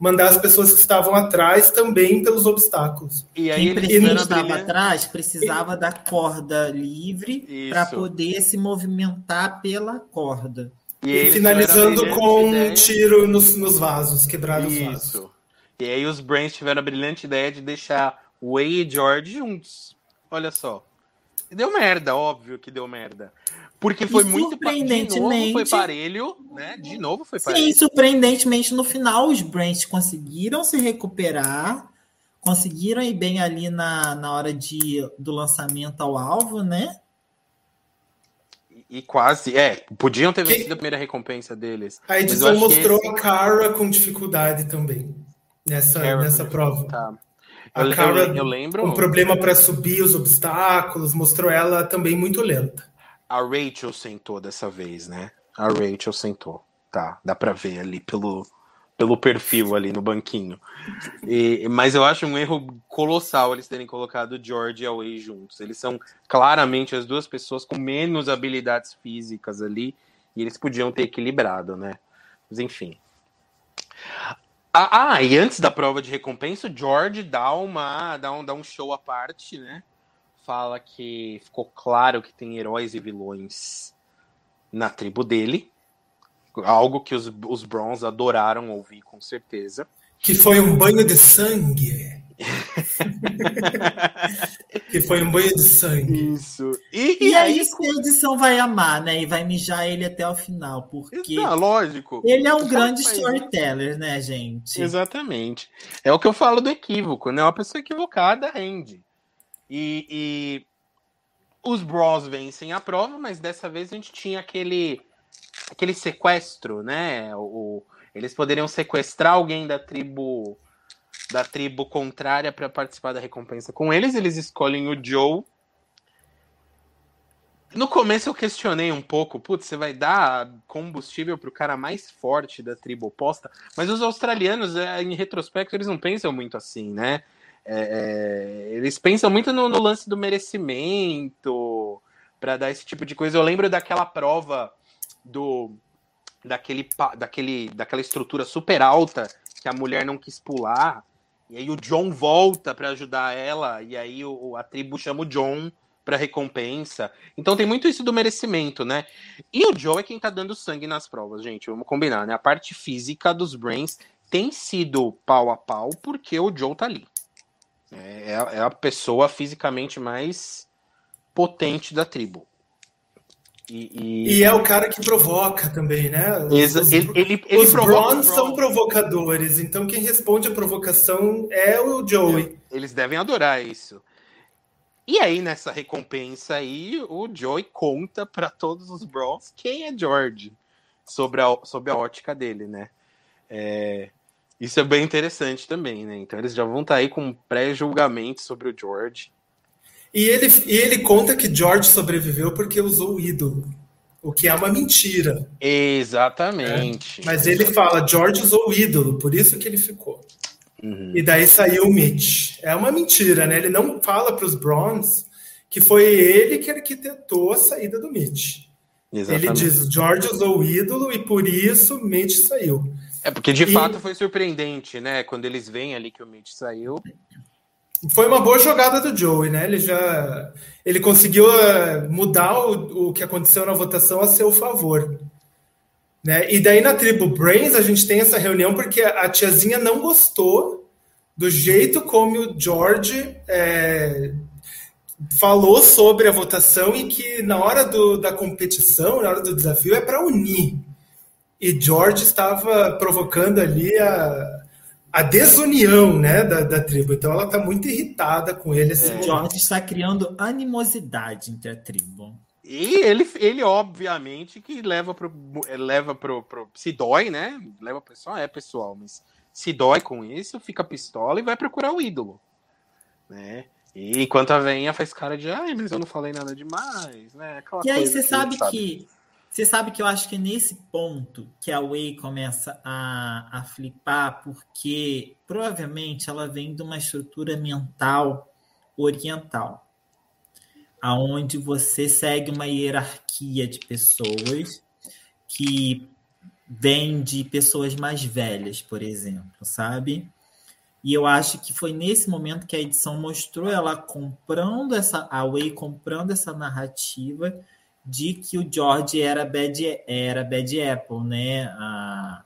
mandar as pessoas que estavam atrás também pelos obstáculos. E aí Quem precisava a estava brilhante- atrás precisava da corda livre para poder se movimentar pela corda. E, E, finalizando com um ideia- tiro nos, nos vasos, quebrar os vasos. Isso. E aí os Brains tiveram a brilhante ideia de deixar Way e George juntos. Olha só. E deu merda, óbvio que deu merda. Porque foi muito pa- De novo foi surpreendentemente- parelho, né? De novo foi parelho. Sim, surpreendentemente, no final, os Brents conseguiram se recuperar, conseguiram ir bem ali na, na hora de, do lançamento ao alvo, né? E quase, é, podiam ter Que- vencido a primeira recompensa deles. A eu edição que mostrou esse- a Cara com dificuldade também nessa, Cara, nessa prova. Tá. A Eu, eu- Cara eu lembro. um problema para subir os obstáculos, mostrou ela também muito lenta. A Rachel sentou dessa vez, né? A Rachel sentou. Tá, dá pra ver ali pelo, pelo perfil ali no banquinho. E- mas eu acho um erro colossal eles terem colocado George e a Way juntos. Eles são claramente as duas pessoas com menos habilidades físicas ali. E eles podiam ter equilibrado, né? Mas enfim. Ah, ah, e antes da prova de recompensa, o George dá, uma, dá, um, dá um show à parte, né? Fala que ficou claro que tem heróis e vilões na tribo dele. Algo que os, os Browns adoraram ouvir, com certeza. Que foi um banho de sangue. que foi um banho de sangue. Isso. E, e, e aí, a edição vai amar, né? E vai mijar ele até o final, porque. Não, lógico. Ele é um grande storyteller, né, gente? Exatamente. É o que eu falo do equívoco, né? Uma pessoa equivocada rende. E, e os Bros vencem a prova, mas dessa vez a gente tinha aquele aquele sequestro, né? O, eles poderiam sequestrar alguém da tribo da tribo contrária para participar da recompensa com eles. Eles escolhem o Joe. No começo eu questionei um pouco, putz, você vai dar combustível pro cara mais forte da tribo oposta, mas os australianos, é, em retrospecto, eles não pensam muito assim, né? É, é eles pensam muito no, no lance do merecimento para dar esse tipo de coisa. Eu lembro daquela prova do daquele, daquele daquela estrutura super alta que a mulher não quis pular e aí o John volta para ajudar ela, e aí o, a tribo chama o John para recompensa. Então tem muito isso do merecimento, né? E o Joe é quem tá dando sangue nas provas, gente. Vamos combinar, né? A parte física dos Brains tem sido pau a pau porque o Joe tá ali. É, é a pessoa fisicamente mais potente da tribo. E, e... e, é o cara que provoca também, né? Os, ele, ele, ele os Browns são provocadores, então quem responde a provocação é o Joey. Eles devem adorar isso. E aí, nessa recompensa aí, o Joey conta para todos os Browns quem é George, sobre a, sobre a ótica dele, né? É, isso é bem interessante também, né? Então eles já vão estar tá aí com um pré-julgamento sobre o George. E ele, e ele conta que George sobreviveu porque usou o ídolo. O que é uma mentira. Exatamente. É. Mas ele fala, George usou o ídolo, por isso que ele ficou. Uhum. E daí saiu o Mitch. É uma mentira, né? Ele não fala para os Browns que foi ele que arquitetou a saída do Mitch. Exatamente. Ele diz, George usou o ídolo e por isso Mitch saiu. É porque de e... fato foi surpreendente, né? Quando eles veem ali que o Mitch saiu, foi uma boa jogada do Joey, né? Ele já ele conseguiu uh, mudar o, o que aconteceu na votação a seu favor. Né? E daí na tribo Brains a gente tem essa reunião porque a tiazinha não gostou do jeito como o George é, falou sobre a votação e que na hora do, da competição, na hora do desafio, é para unir. E George estava provocando ali a, a desunião né, da, da tribo. Então ela está muito irritada com ele. Assim, é. George está criando animosidade entre a tribo. E ele, ele obviamente, que leva pro. Leva pro, pro se dói, né? Leva pessoal, é pessoal, mas se dói com isso, fica pistola e vai procurar o ídolo. Né? E enquanto a veinha faz cara de, ai, mas eu não falei nada demais, né? Aquela e aí você sabe, sabe que você sabe que eu acho que é nesse ponto que a Wei começa a, a flipar, porque provavelmente ela vem de uma estrutura mental oriental, aonde você segue uma hierarquia de pessoas que vem de pessoas mais velhas, por exemplo, sabe? E eu acho que foi nesse momento que a edição mostrou ela comprando essa, a Wei comprando essa narrativa de que o George era bad, era bad apple, né? A,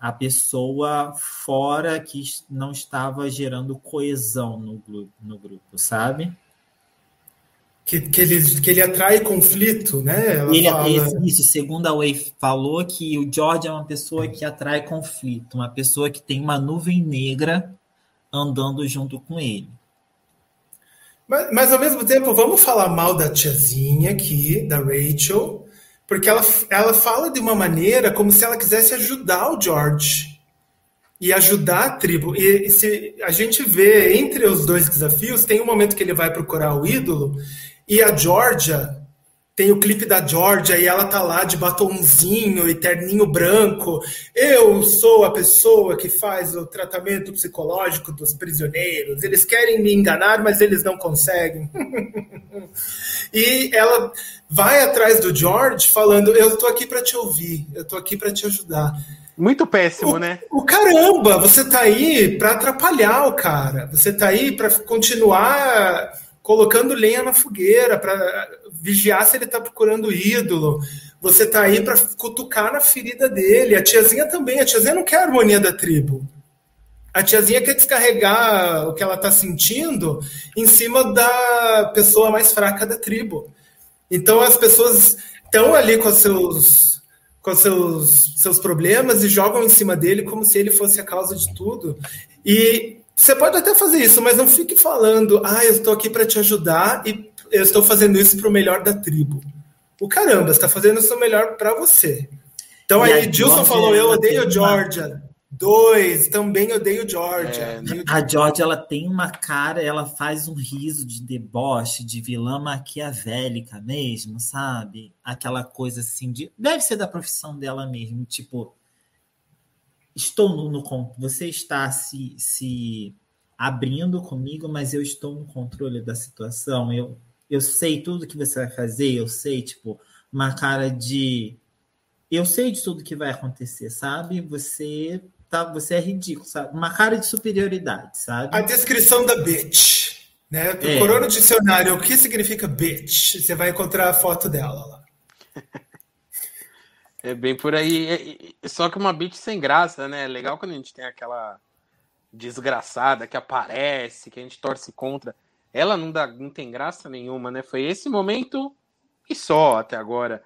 a pessoa fora que não estava gerando coesão no grupo, no grupo sabe? Que, que, ele, que ele atrai conflito, né? Ela ele, fala... Isso, segundo a Way falou, que o George é uma pessoa que atrai conflito, uma pessoa que tem uma nuvem negra andando junto com ele. Mas, mas, ao mesmo tempo, vamos falar mal da tiazinha aqui, da Rachel, porque ela, ela fala de uma maneira como se ela quisesse ajudar o George e ajudar a tribo. E, e se a gente vê entre os dois desafios, tem um momento que ele vai procurar o ídolo e a Georgia tem o clipe da Georgia e ela tá lá de batonzinho e terninho branco. Eu sou a pessoa que faz o tratamento psicológico dos prisioneiros. Eles querem me enganar, mas eles não conseguem. e ela vai atrás do George falando: "Eu tô aqui para te ouvir, eu tô aqui para te ajudar". Muito péssimo, o, né? O caramba, você tá aí para atrapalhar o cara. Você tá aí para continuar colocando lenha na fogueira para vigiar se ele está procurando ídolo. Você está aí para cutucar na ferida dele. A tiazinha também. A tiazinha não quer a harmonia da tribo. A tiazinha quer descarregar o que ela está sentindo em cima da pessoa mais fraca da tribo. Então as pessoas estão ali com seus com seus, seus problemas e jogam em cima dele como se ele fosse a causa de tudo. E você pode até fazer isso, mas não fique falando, ah, eu estou aqui para te ajudar e eu estou fazendo isso para o melhor da tribo. O caramba, você está fazendo isso melhor para você. Então e aí, Dilson falou, eu odeio Georgia. Dois, também odeio Georgia. É, a Georgia ela tem uma cara, ela faz um riso de deboche, de vilã maquiavélica mesmo, sabe? Aquela coisa assim de. Deve ser da profissão dela mesmo, tipo. Estou no, no você está se, se abrindo comigo, mas eu estou no controle da situação. Eu, eu sei tudo que você vai fazer, eu sei, tipo, uma cara de. Eu sei de tudo que vai acontecer, sabe? Você tá, você é ridículo, sabe? Uma cara de superioridade, sabe? A descrição da bitch, né? Procurou é. no dicionário o que significa bitch, você vai encontrar a foto dela lá. É bem por aí. É, só que uma bitch sem graça, né? É legal quando a gente tem aquela desgraçada que aparece, que a gente torce contra. Ela não, dá, não tem graça nenhuma, né? Foi esse momento e só até agora.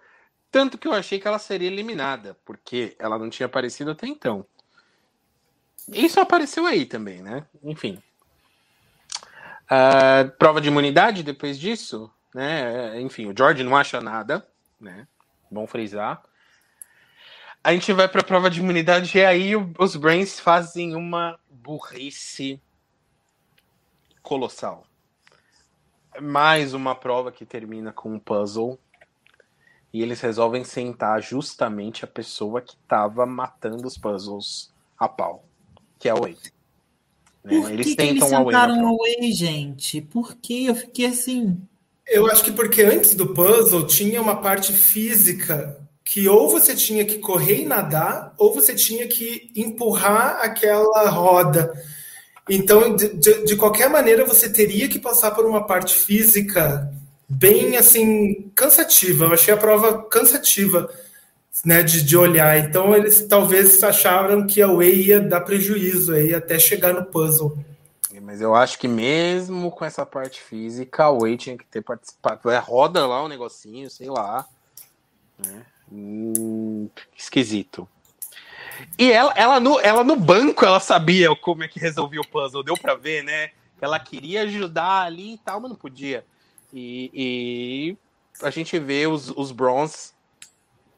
Tanto que eu achei que ela seria eliminada, porque ela não tinha aparecido até então. Isso apareceu aí também, né? Enfim. Uh, prova de imunidade depois disso, né? Enfim, o George não acha nada, né? Bom frisar. A gente vai para a prova de imunidade e aí os Brains fazem uma burrice colossal. Mais uma prova que termina com um puzzle. E eles resolvem sentar justamente a pessoa que estava matando os puzzles a pau que é a. Né? Por eles que tentam que eles sentaram a Way, gente? Por que eu fiquei assim? Eu acho que porque antes do puzzle tinha uma parte física que ou você tinha que correr e nadar, ou você tinha que empurrar aquela roda. Então, de, de, de, qualquer maneira, você teria que passar por uma parte física bem assim cansativa. Eu achei a prova cansativa né, de, de olhar. Então eles talvez acharam que a Way ia dar prejuízo aí até chegar no puzzle. Mas eu acho que mesmo com essa parte física, a Way tinha que ter participado. É, roda lá um negocinho, sei lá. Né? Hum, esquisito. E ela, ela, no, ela no banco, ela sabia como é que resolvia o puzzle, deu pra ver, né? Ela queria ajudar ali e tal, mas não podia. E, e a gente vê os, os Bronze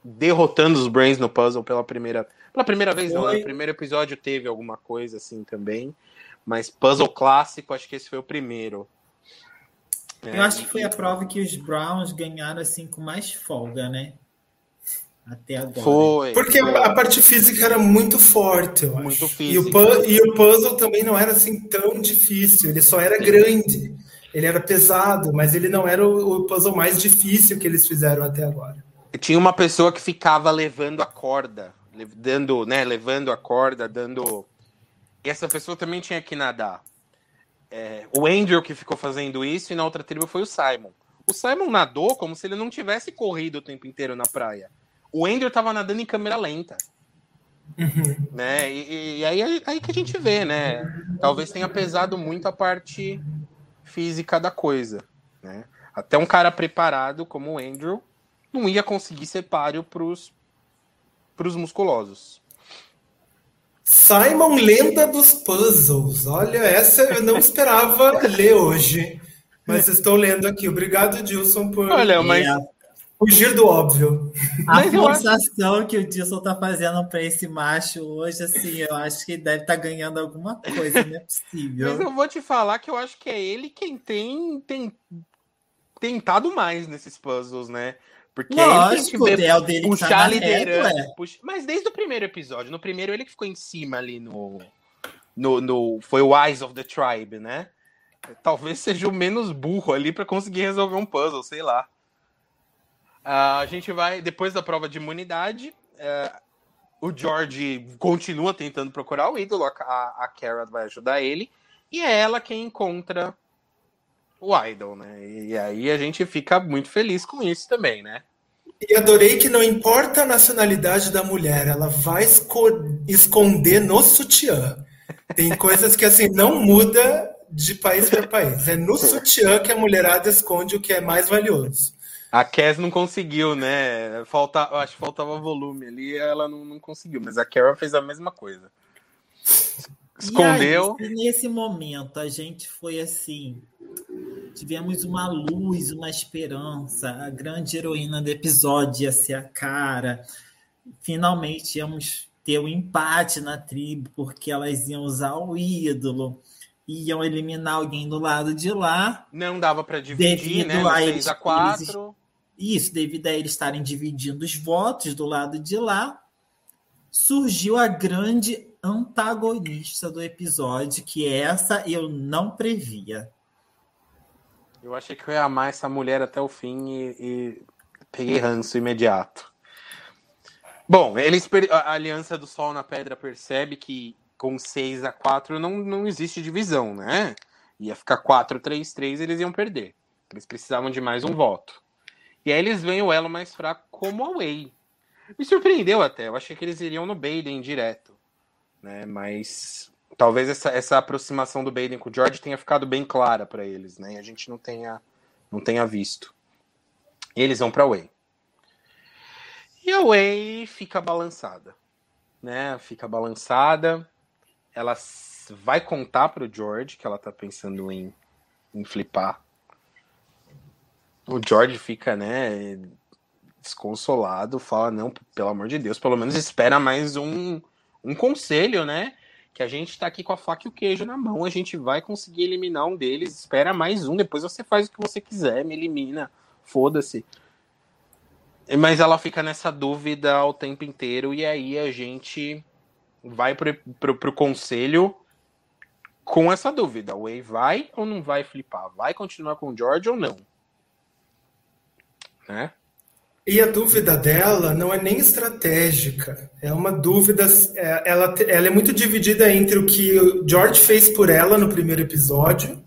derrotando os Brains no puzzle pela primeira. Pela primeira vez, não, né? No primeiro episódio teve alguma coisa assim também. Mas puzzle clássico, acho que esse foi o primeiro. Eu é, acho que foi a prova que os Browns ganharam assim com mais folga, né? Até agora. Foi. Porque foi. a parte física era muito forte, eu muito acho. E o, e o, puzzle também não era assim tão difícil, ele só era Sim. grande. Ele era pesado, mas ele não era o, o puzzle mais difícil que eles fizeram até agora tinha uma pessoa que ficava levando a corda, dando, né, levando a corda, dando. E essa pessoa também tinha que nadar. É, o Andrew que ficou fazendo isso e na outra tribo foi o Simon. O Simon nadou como se ele não tivesse corrido o tempo inteiro na praia. O Andrew estava nadando em câmera lenta. Uhum. Né? E, e aí, aí que a gente vê, né? Talvez tenha pesado muito a parte física da coisa. Né? Até um cara preparado como o Andrew não ia conseguir ser páreo pros, pros musculosos. Simon Lenda dos Puzzles. Olha, essa eu não esperava ler hoje. Mas estou lendo aqui. Obrigado, Dilson, por Olha, mas... fugir do óbvio. A mas forçação acho... que o Dilson está fazendo para esse macho hoje, assim, eu acho que deve estar tá ganhando alguma coisa, não é possível. Mas eu vou te falar que eu acho que é ele quem tem, tem tentado mais nesses puzzles, né? Porque Lógico, ele tem que é o dele puxar tá a liderança. É. Puxa... Mas desde o primeiro episódio, no primeiro ele que ficou em cima ali no, no, no. Foi o Eyes of the Tribe, né? Talvez seja o menos burro ali para conseguir resolver um puzzle, sei lá. Uh, a gente vai, depois da prova de imunidade, uh, o George continua tentando procurar o ídolo, a, a Kara vai ajudar ele, e é ela quem encontra o idol, né? E aí a gente fica muito feliz com isso também, né? E adorei que não importa a nacionalidade da mulher, ela vai esco esconder no sutiã. Tem coisas que assim não muda de país para país. É no sutiã que a mulherada esconde o que é mais valioso. A Cass não conseguiu, né? Falta, acho que faltava volume ali, ela não, não conseguiu, mas a Carol fez a mesma coisa. Escondeu. Aí, nesse momento a gente foi assim, tivemos uma luz, uma esperança, a grande heroína do episódio ia ser a cara. Finalmente íamos ter o um empate na tribo, porque elas iam usar o ídolo, iam eliminar alguém do lado de lá. Não dava para dividir, né? A 6 a 4. Isso, devido a eles estarem dividindo os votos do lado de lá, surgiu a grande antagonista do episódio, que essa eu não previa. Eu achei que eu ia amar essa mulher até o fim e, e peguei ranço imediato. Bom, eles, a Aliança do Sol na Pedra percebe que com 6 a 4 não, não existe divisão, né? Ia ficar 4-3-3, eles iam perder. Eles precisavam de mais um voto. E aí eles veem o elo mais fraco como a Way. Me surpreendeu até. Eu achei que eles iriam no Baden direto. Né? Mas talvez essa, essa aproximação do Baden com o George tenha ficado bem clara para eles. Né? E a gente não tenha, não tenha visto. E eles vão para Way. E a Way fica balançada. Né? Fica balançada. Ela vai contar para o George que ela tá pensando em, em flipar o George fica, né, desconsolado, fala, não, pelo amor de Deus, pelo menos espera mais um, um conselho, né? Que a gente tá aqui com a faca e o queijo na mão, a gente vai conseguir eliminar um deles, espera mais um, depois você faz o que você quiser, me elimina, foda-se. Mas ela fica nessa dúvida o tempo inteiro, e aí a gente vai pro, pro, pro conselho com essa dúvida. O Way vai ou não vai flipar? Vai continuar com o George ou não? Né? E a dúvida dela não é nem estratégica, é uma dúvida. É, ela, ela é muito dividida entre o que o George fez por ela no primeiro episódio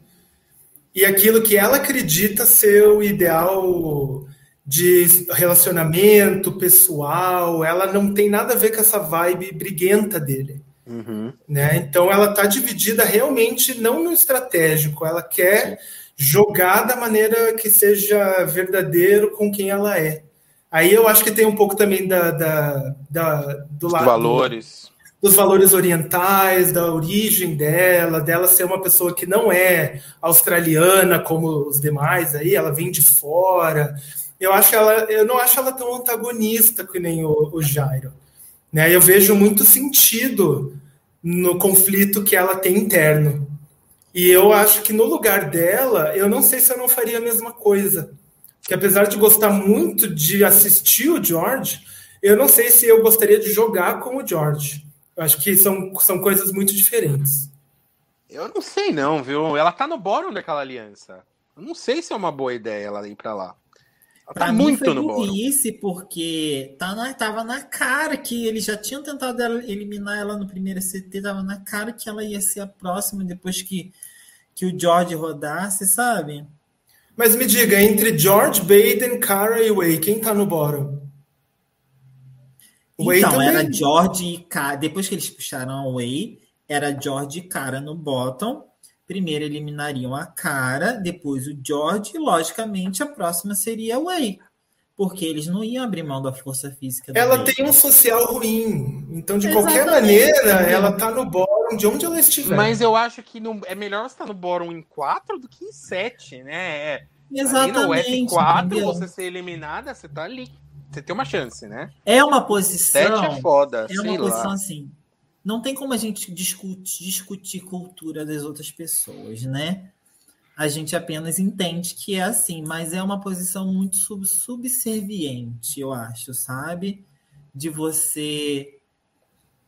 e aquilo que ela acredita ser o ideal de relacionamento pessoal. Ela não tem nada a ver com essa vibe briguenta dele. Uhum. Né? Então ela está dividida realmente não no estratégico, ela quer. Sim jogar da maneira que seja verdadeiro com quem ela é. Aí eu acho que tem um pouco também da, da, da do lado valores. dos valores orientais, da origem dela, dela ser uma pessoa que não é australiana como os demais aí, ela vem de fora. Eu acho ela, eu não acho ela tão antagonista que nem o, o Jairo. Né? Eu vejo muito sentido no conflito que ela tem interno. E eu acho que no lugar dela, eu não sei se eu não faria a mesma coisa. Que apesar de gostar muito de assistir o George, eu não sei se eu gostaria de jogar com o George. Eu acho que são, são coisas muito diferentes. Eu não sei não, viu? Ela tá no bórum daquela aliança. Eu não sei se é uma boa ideia ela ir para lá. Ela pra tá mim muito foi no burrice, porque tá na, tava na cara que eles já tinham tentado eliminar ela no primeiro CT, tava na cara que ela ia ser a próxima depois que que o George rodasse, sabe? Mas me diga, entre George, Baden, Cara e Way, quem tá no bottom? Way então, também. era George e Cara. Depois que eles puxaram a Way, era George e Cara no bottom. Primeiro eliminariam a Cara, depois o George, e logicamente a próxima seria a Way porque eles não iam abrir mão da força física. Ela tem um social ruim, então de Exatamente. qualquer maneira ela tá no bórum de onde ela estiver. Mas eu acho que no, é melhor você estar tá no bórum em 4 do que em 7, né? Exatamente. Ali no F4 entendeu? você ser eliminada, você tá ali. Você tem uma chance, né? É uma posição. 7 é foda. É uma posição lá. assim. Não tem como a gente discutir, discutir cultura das outras pessoas, né? A gente apenas entende que é assim, mas é uma posição muito sub subserviente, eu acho, sabe? De você,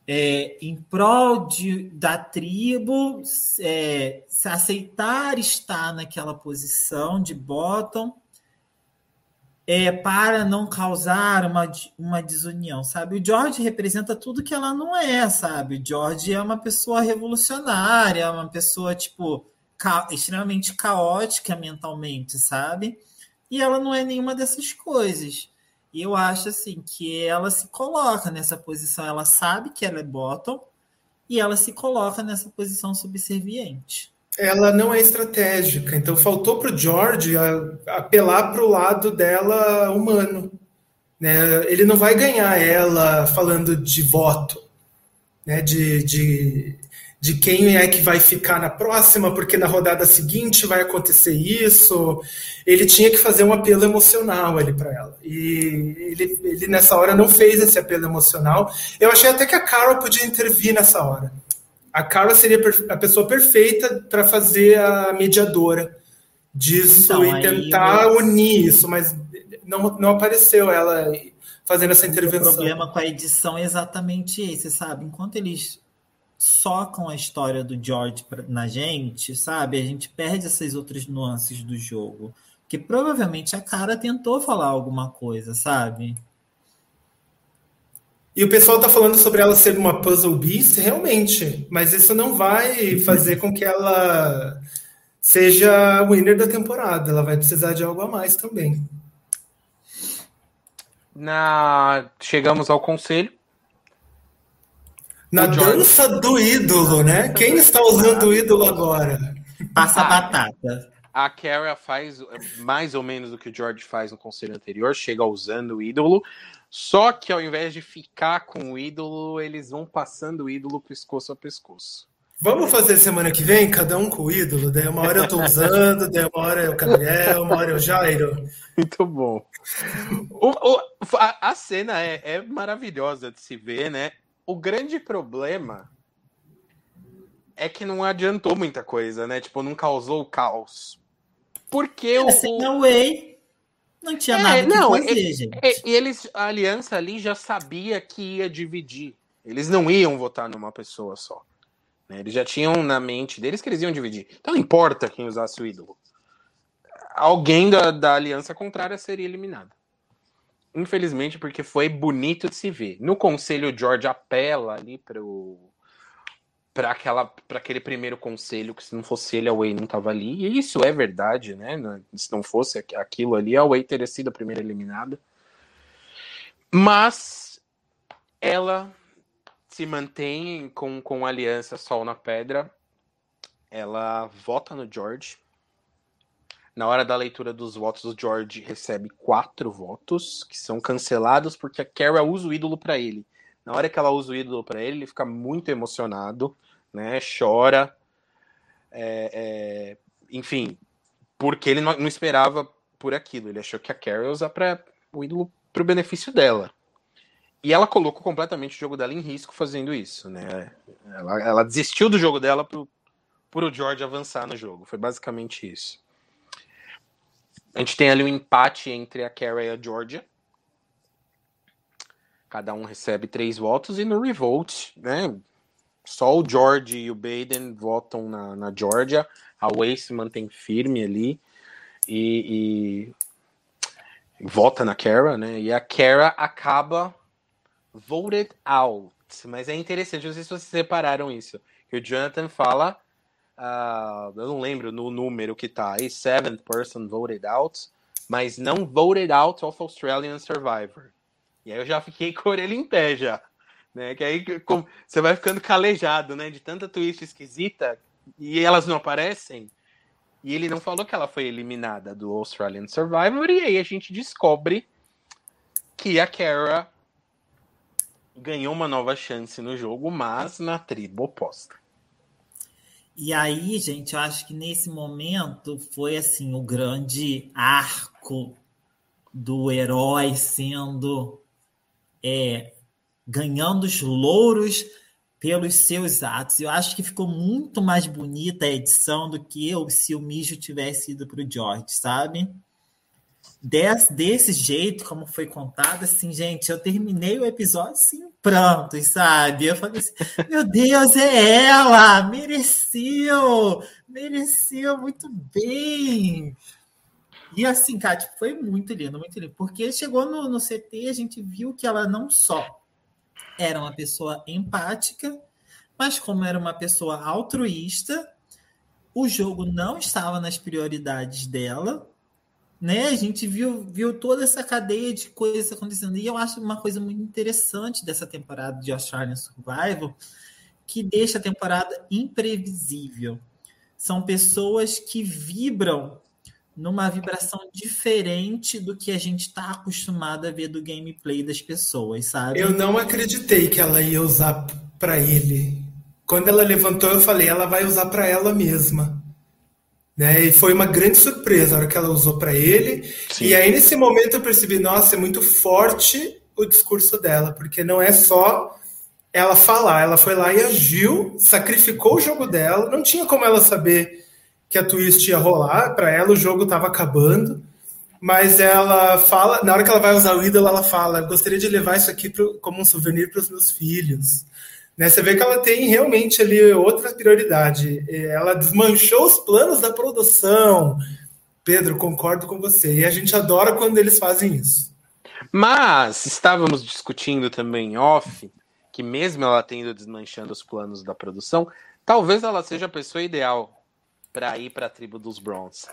é, em prol de, da tribo, é, aceitar estar naquela posição de bottom é, para não causar uma, uma desunião, sabe? O George representa tudo que ela não é, sabe? O George é uma pessoa revolucionária, uma pessoa, tipo ca extremamente caótica mentalmente, sabe? E ela não é nenhuma dessas coisas. E eu acho assim que ela se coloca nessa posição, ela sabe que ela é bottom e ela se coloca nessa posição subserviente. Ela não é estratégica, então faltou para o George apelar para o lado dela humano. Né? Ele não vai ganhar ela falando de voto, né? de, de de quem é que vai ficar na próxima, porque na rodada seguinte vai acontecer isso. Ele tinha que fazer um apelo emocional ali para ela. E ele, ele, nessa hora, não fez esse apelo emocional. Eu achei até que a Carol podia intervir nessa hora. A Carol seria a pessoa perfeita para fazer a mediadora disso então, e tentar aí, unir isso, mas não, não apareceu ela fazendo essa intervenção. O problema com a edição é exatamente esse, sabe? Enquanto eles socam a história do George na gente, sabe? A gente perde essas outras nuances do jogo. Que provavelmente a cara tentou falar alguma coisa, sabe? E o pessoal tá falando sobre ela ser uma puzzle beast, realmente. Mas isso não vai fazer com que ela seja winner da temporada. Ela vai precisar de algo a mais também. Na... Chegamos ao conselho. Na dança do ídolo, né? Quem está usando o ídolo agora? Passa a batata. A Kara faz mais ou menos o que o George faz no conselho anterior, chega usando o ídolo, só que ao invés de ficar com o ídolo, eles vão passando o ídolo pescoço a pescoço. Vamos fazer semana que vem, cada um com o ídolo? Daí uma hora eu tô usando, daí uma hora é o Gabriel, uma hora é o Jairo. Muito bom. O, o, a, a, cena é, é maravilhosa de se ver, né? O grande problema é que não adiantou muita coisa, né? Tipo, não causou caos. Porque o. Assim, no way. Não tinha é, nada não, fazer, gente. E eles, a aliança ali já sabia que ia dividir. Eles não iam votar numa pessoa só. Né? Eles já tinham na mente deles que eles iam dividir. Então não importa quem usasse o ídolo. Alguém da, da aliança contrária seria eliminado. Infelizmente, porque foi bonito de se ver. No conselho, o George apela ali para aquela para aquele primeiro conselho que se não fosse ele a Way não tava ali. E isso é verdade né? Se não fosse aquilo ali a Way teria sido a primeira eliminada. Mas ela se mantém com, com aliança Sol na Pedra. Ela vota no George na hora da leitura dos votos, o George recebe quatro votos, que são cancelados porque a Kara usa o ídolo para ele. Na hora que ela usa o ídolo para ele, ele fica muito emocionado, né? Chora. É, é, enfim, porque ele não, não, esperava por aquilo. Ele achou que a ia usar pra, o ídolo para o benefício dela. E ela colocou completamente o jogo dela em risco fazendo isso, né? Ela, ela desistiu do jogo dela pro, pro George avançar no jogo. Foi basicamente isso. A gente tem ali um empate entre a Kara e a Georgia. Cada um recebe três votos. E no Revolt, né? Só o George e o Baden votam na, na Georgia. A Way se mantém firme ali. E, e vota na Kara, né? E a Kara acaba voted out. Mas é interessante, não sei se vocês separaram isso. Que o Jonathan fala uh, eu não lembro no número que tá aí, seventh person voted out, mas não voted out of Australian Survivor. E aí eu já fiquei com a orelha em pé já. Né? Que aí como, você vai ficando calejado, né? De tanta twist esquisita e elas não aparecem. E ele não falou que ela foi eliminada do Australian Survivor, e aí a gente descobre que a Kara ganhou uma nova chance no jogo, mas na tribo oposta. E aí, gente, eu acho que nesse momento foi assim o grande arco do herói sendo é, ganhando os louros pelos seus atos. Eu acho que ficou muito mais bonita a edição do que eu se o Mijo tivesse ido para o George, sabe? Des, desse jeito, como foi contado, assim, gente, eu terminei o episódio assim, pronto, sabe? Eu falei assim, meu Deus, é ela! Mereceu! Mereceu muito bem! E assim, cara, tipo, foi muito lindo, muito lindo. Porque chegou no, no CT, a gente viu que ela não só era uma pessoa empática, mas como era uma pessoa altruísta, o jogo não estava nas prioridades dela, né? A gente viu, viu toda essa cadeia de coisas acontecendo. E eu acho uma coisa muito interessante dessa temporada de Australian Survival, que deixa a temporada imprevisível. São pessoas que vibram numa vibração diferente do que a gente está acostumado a ver do gameplay das pessoas, sabe? Eu não acreditei que ela ia usar para ele. Quando ela levantou, eu falei, ela vai usar para ela mesma. Né? E foi uma grande surpresa a hora que ela usou para ele. Sim. E aí, nesse momento, eu percebi, nossa, é muito forte o discurso dela, porque não é só ela falar, ela foi lá e agiu, sacrificou o jogo dela, não tinha como ela saber que a twist ia rolar, para ela o jogo estava acabando, mas ela fala, na hora que ela vai usar o ídolo, ela fala: gostaria de levar isso aqui pro, como um souvenir para os meus filhos. Né, você vê que ela tem realmente ali outra prioridade. Ela desmanchou os planos da produção. Pedro, concordo com você. E a gente adora quando eles fazem isso. Mas estávamos discutindo também off que mesmo ela tendo desmanchando os planos da produção, talvez ela seja a pessoa ideal para ir para a tribo dos Browns.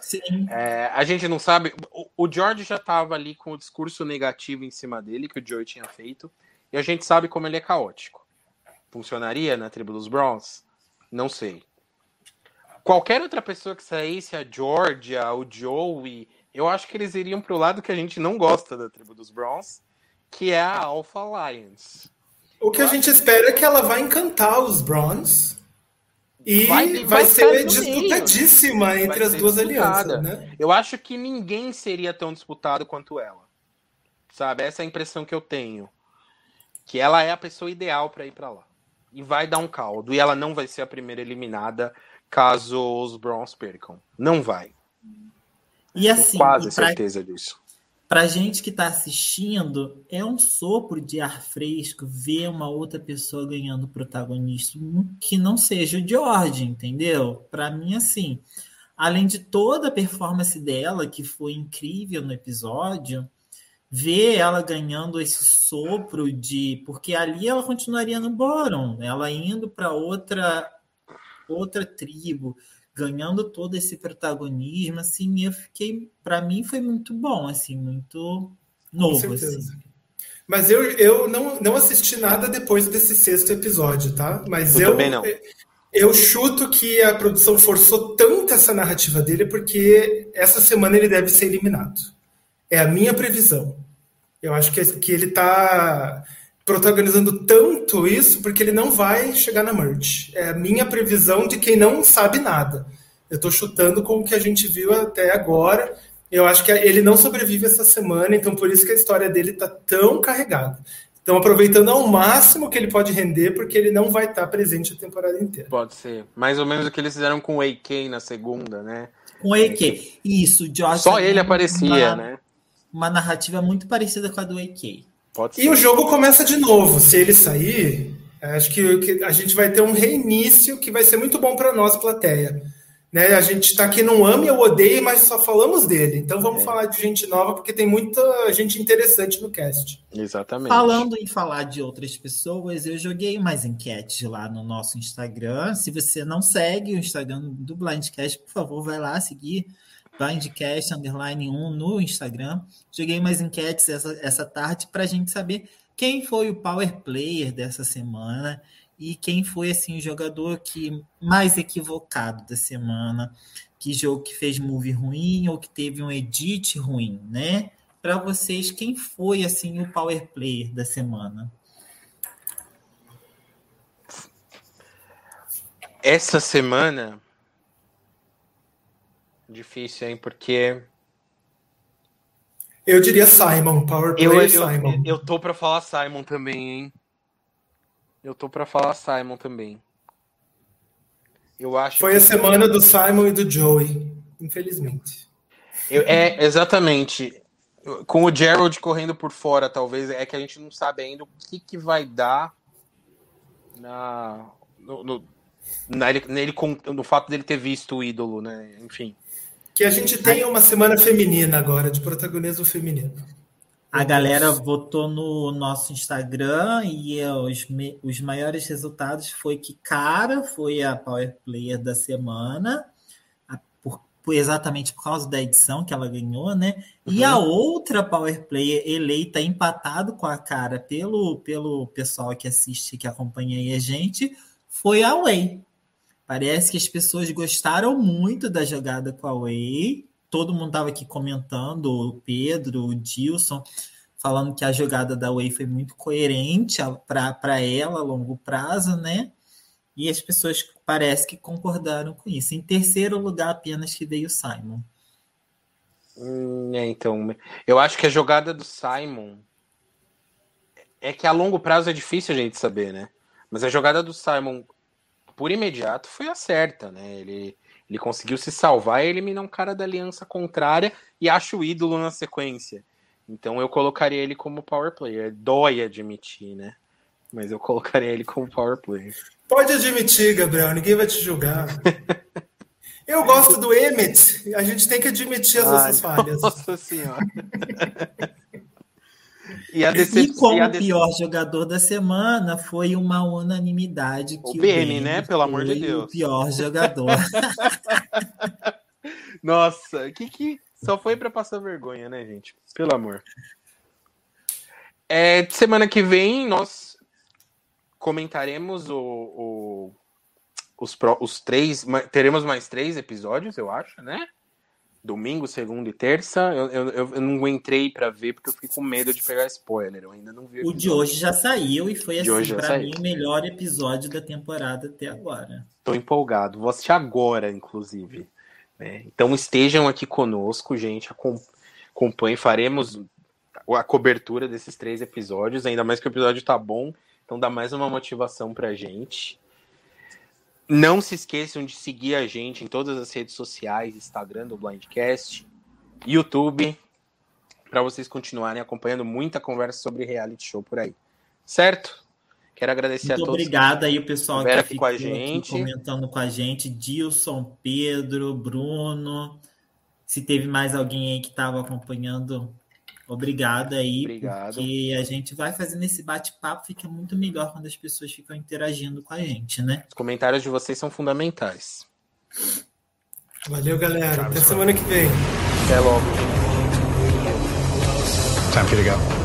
É, a gente não sabe. O, o George já estava ali com o discurso negativo em cima dele que o Joey tinha feito, e a gente sabe como ele é caótico. Funcionaria na tribo dos Browns? Não sei. Qualquer outra pessoa que saísse, a Georgia, o Joey, eu acho que eles iriam para o lado que a gente não gosta da tribo dos Browns, que é a Alpha Alliance. O que a gente espera é que ela vai encantar os Browns e vai, vai, vai ser disputadíssima entre as duas disputada. alianças, né? Eu acho que ninguém seria tão disputado quanto ela. Sabe? Essa é a impressão que eu tenho. Que ela é a pessoa ideal para ir para lá. E vai dar um caldo. E ela não vai ser a primeira eliminada caso os Browns percam. Não vai. E assim, Tenho quase pra... certeza disso. Para gente que está assistindo, é um sopro de ar fresco ver uma outra pessoa ganhando protagonismo que não seja o George, entendeu? Para mim, assim, além de toda a performance dela, que foi incrível no episódio, ver ela ganhando esse sopro de. Porque ali ela continuaria no Boron, ela indo para outra, outra tribo ganhando todo esse protagonismo, assim, eu fiquei, para mim foi muito bom, assim, muito novo, assim. Mas eu, eu não, não assisti nada depois desse sexto episódio, tá? Mas eu, eu também não. Eu chuto que a produção forçou tanto essa narrativa dele porque essa semana ele deve ser eliminado. É a minha previsão. Eu acho que, que ele tá protagonizando tanto isso porque ele não vai chegar na merge. É a minha previsão de quem não sabe nada. Eu estou chutando com o que a gente viu até agora. Eu acho que ele não sobrevive essa semana, então por isso que a história dele está tão carregada. Então, aproveitando ao máximo que ele pode render, porque ele não vai estar presente a temporada inteira. Pode ser. Mais ou menos o que eles fizeram com o AK na segunda, né? Com o AK. Isso, Josh. Só ele aparecia, uma, né? Uma narrativa muito parecida com a do AK. Pode e o jogo começa de novo. Se ele sair, acho que, a gente vai ter um reinício que vai ser muito bom para nós, plateia. Né? A gente está aqui não ame ou odeie, mas só falamos dele. Então vamos é. falar de gente nova, porque tem muita gente interessante no cast. Exatamente. Falando em falar de outras pessoas, eu joguei mais enquetes lá no nosso Instagram. Se você não segue o Instagram do Blindcast, por favor, vai lá seguir Blindcast underline 1 no Instagram. Joguei mais enquetes essa, essa tarde para a gente saber quem foi o power player dessa semana e quem foi assim o jogador que mais equivocado da semana, que jogo que fez move ruim ou que teve um edit ruim, né? Para vocês, quem foi assim o power player da semana? Essa semana Difícil, hein? Porque. Eu diria Simon, Power Play eu, eu, Simon. Eu tô pra falar Simon também, hein? Eu tô pra falar Simon também. Eu acho Foi que... a semana do Simon e do Joey, infelizmente. Eu, é, exatamente. Com o Gerald correndo por fora, talvez, é que a gente não sabe ainda o que, que vai dar na, no, no, na, nele, no fato dele ter visto o ídolo, né? Enfim. Que a gente tenha uma semana feminina agora, de protagonismo feminino. A galera votou no nosso Instagram e os, os maiores resultados foi que Cara foi a Power Player da semana, a, por, por, exatamente por causa da edição que ela ganhou, né? Uhum. E a outra Power Player eleita empatado com a Cara pelo, pelo pessoal que assiste, que acompanha aí a gente, foi a Way. Parece que as pessoas gostaram muito da jogada com a Way. Todo mundo estava aqui comentando, o Pedro, o Dilson, falando que a jogada da Way foi muito coerente para ela a longo prazo, né? E as pessoas parece que concordaram com isso. Em terceiro lugar, apenas que veio o Simon. Hum, é, então, eu acho que a jogada do Simon é que a longo prazo é difícil a gente saber, né? Mas a jogada do Simon, por imediato, foi a certa, né? Ele, ele conseguiu se salvar e eliminar um cara da aliança contrária e acha o ídolo na sequência. Então eu colocaria ele como power player. Dói admitir, né? Mas eu colocaria ele como power player. Pode admitir, Gabriel, ninguém vai te julgar. Eu gosto do Emmett, a gente tem que admitir as Ai, nossas falhas. Nossa senhora. E, a decep... e como e a pior jogador da semana foi uma unanimidade que o, BN, né? Pelo amor de Deus. O pior jogador. Nossa, que que só foi para passar vergonha, né, gente? Pelo amor. É, semana que vem nós comentaremos o, o os, pro, os três. Teremos mais três episódios, eu acho, né? Domingo, segunda e terça. Eu, eu, eu não entrei para ver porque eu fiquei com medo de pegar spoiler. Eu ainda não vi. O, o de hoje já saiu e foi assim para mim o melhor episódio da temporada até agora. Tô empolgado. Vou assistir agora, inclusive. Né? Então estejam aqui conosco, gente. Acompanhe, faremos a cobertura desses três episódios. Ainda mais que o episódio tá bom. Então dá mais uma motivação pra gente. Não se esqueçam de seguir a gente em todas as redes sociais, Instagram do Blindcast, YouTube, para vocês continuarem acompanhando muita conversa sobre reality show por aí. Certo? Quero agradecer Muito a todos. Obrigado aí o pessoal que aqui com a gente, comentando com a gente, Dilson, Pedro, Bruno. Se teve mais alguém aí que estava acompanhando Obrigado aí, Obrigado. porque a gente vai fazendo esse bate-papo, fica muito melhor quando as pessoas ficam interagindo com a gente, né? Os comentários de vocês são fundamentais. Valeu, galera. Até semana que vem. Até logo. Time for you to go.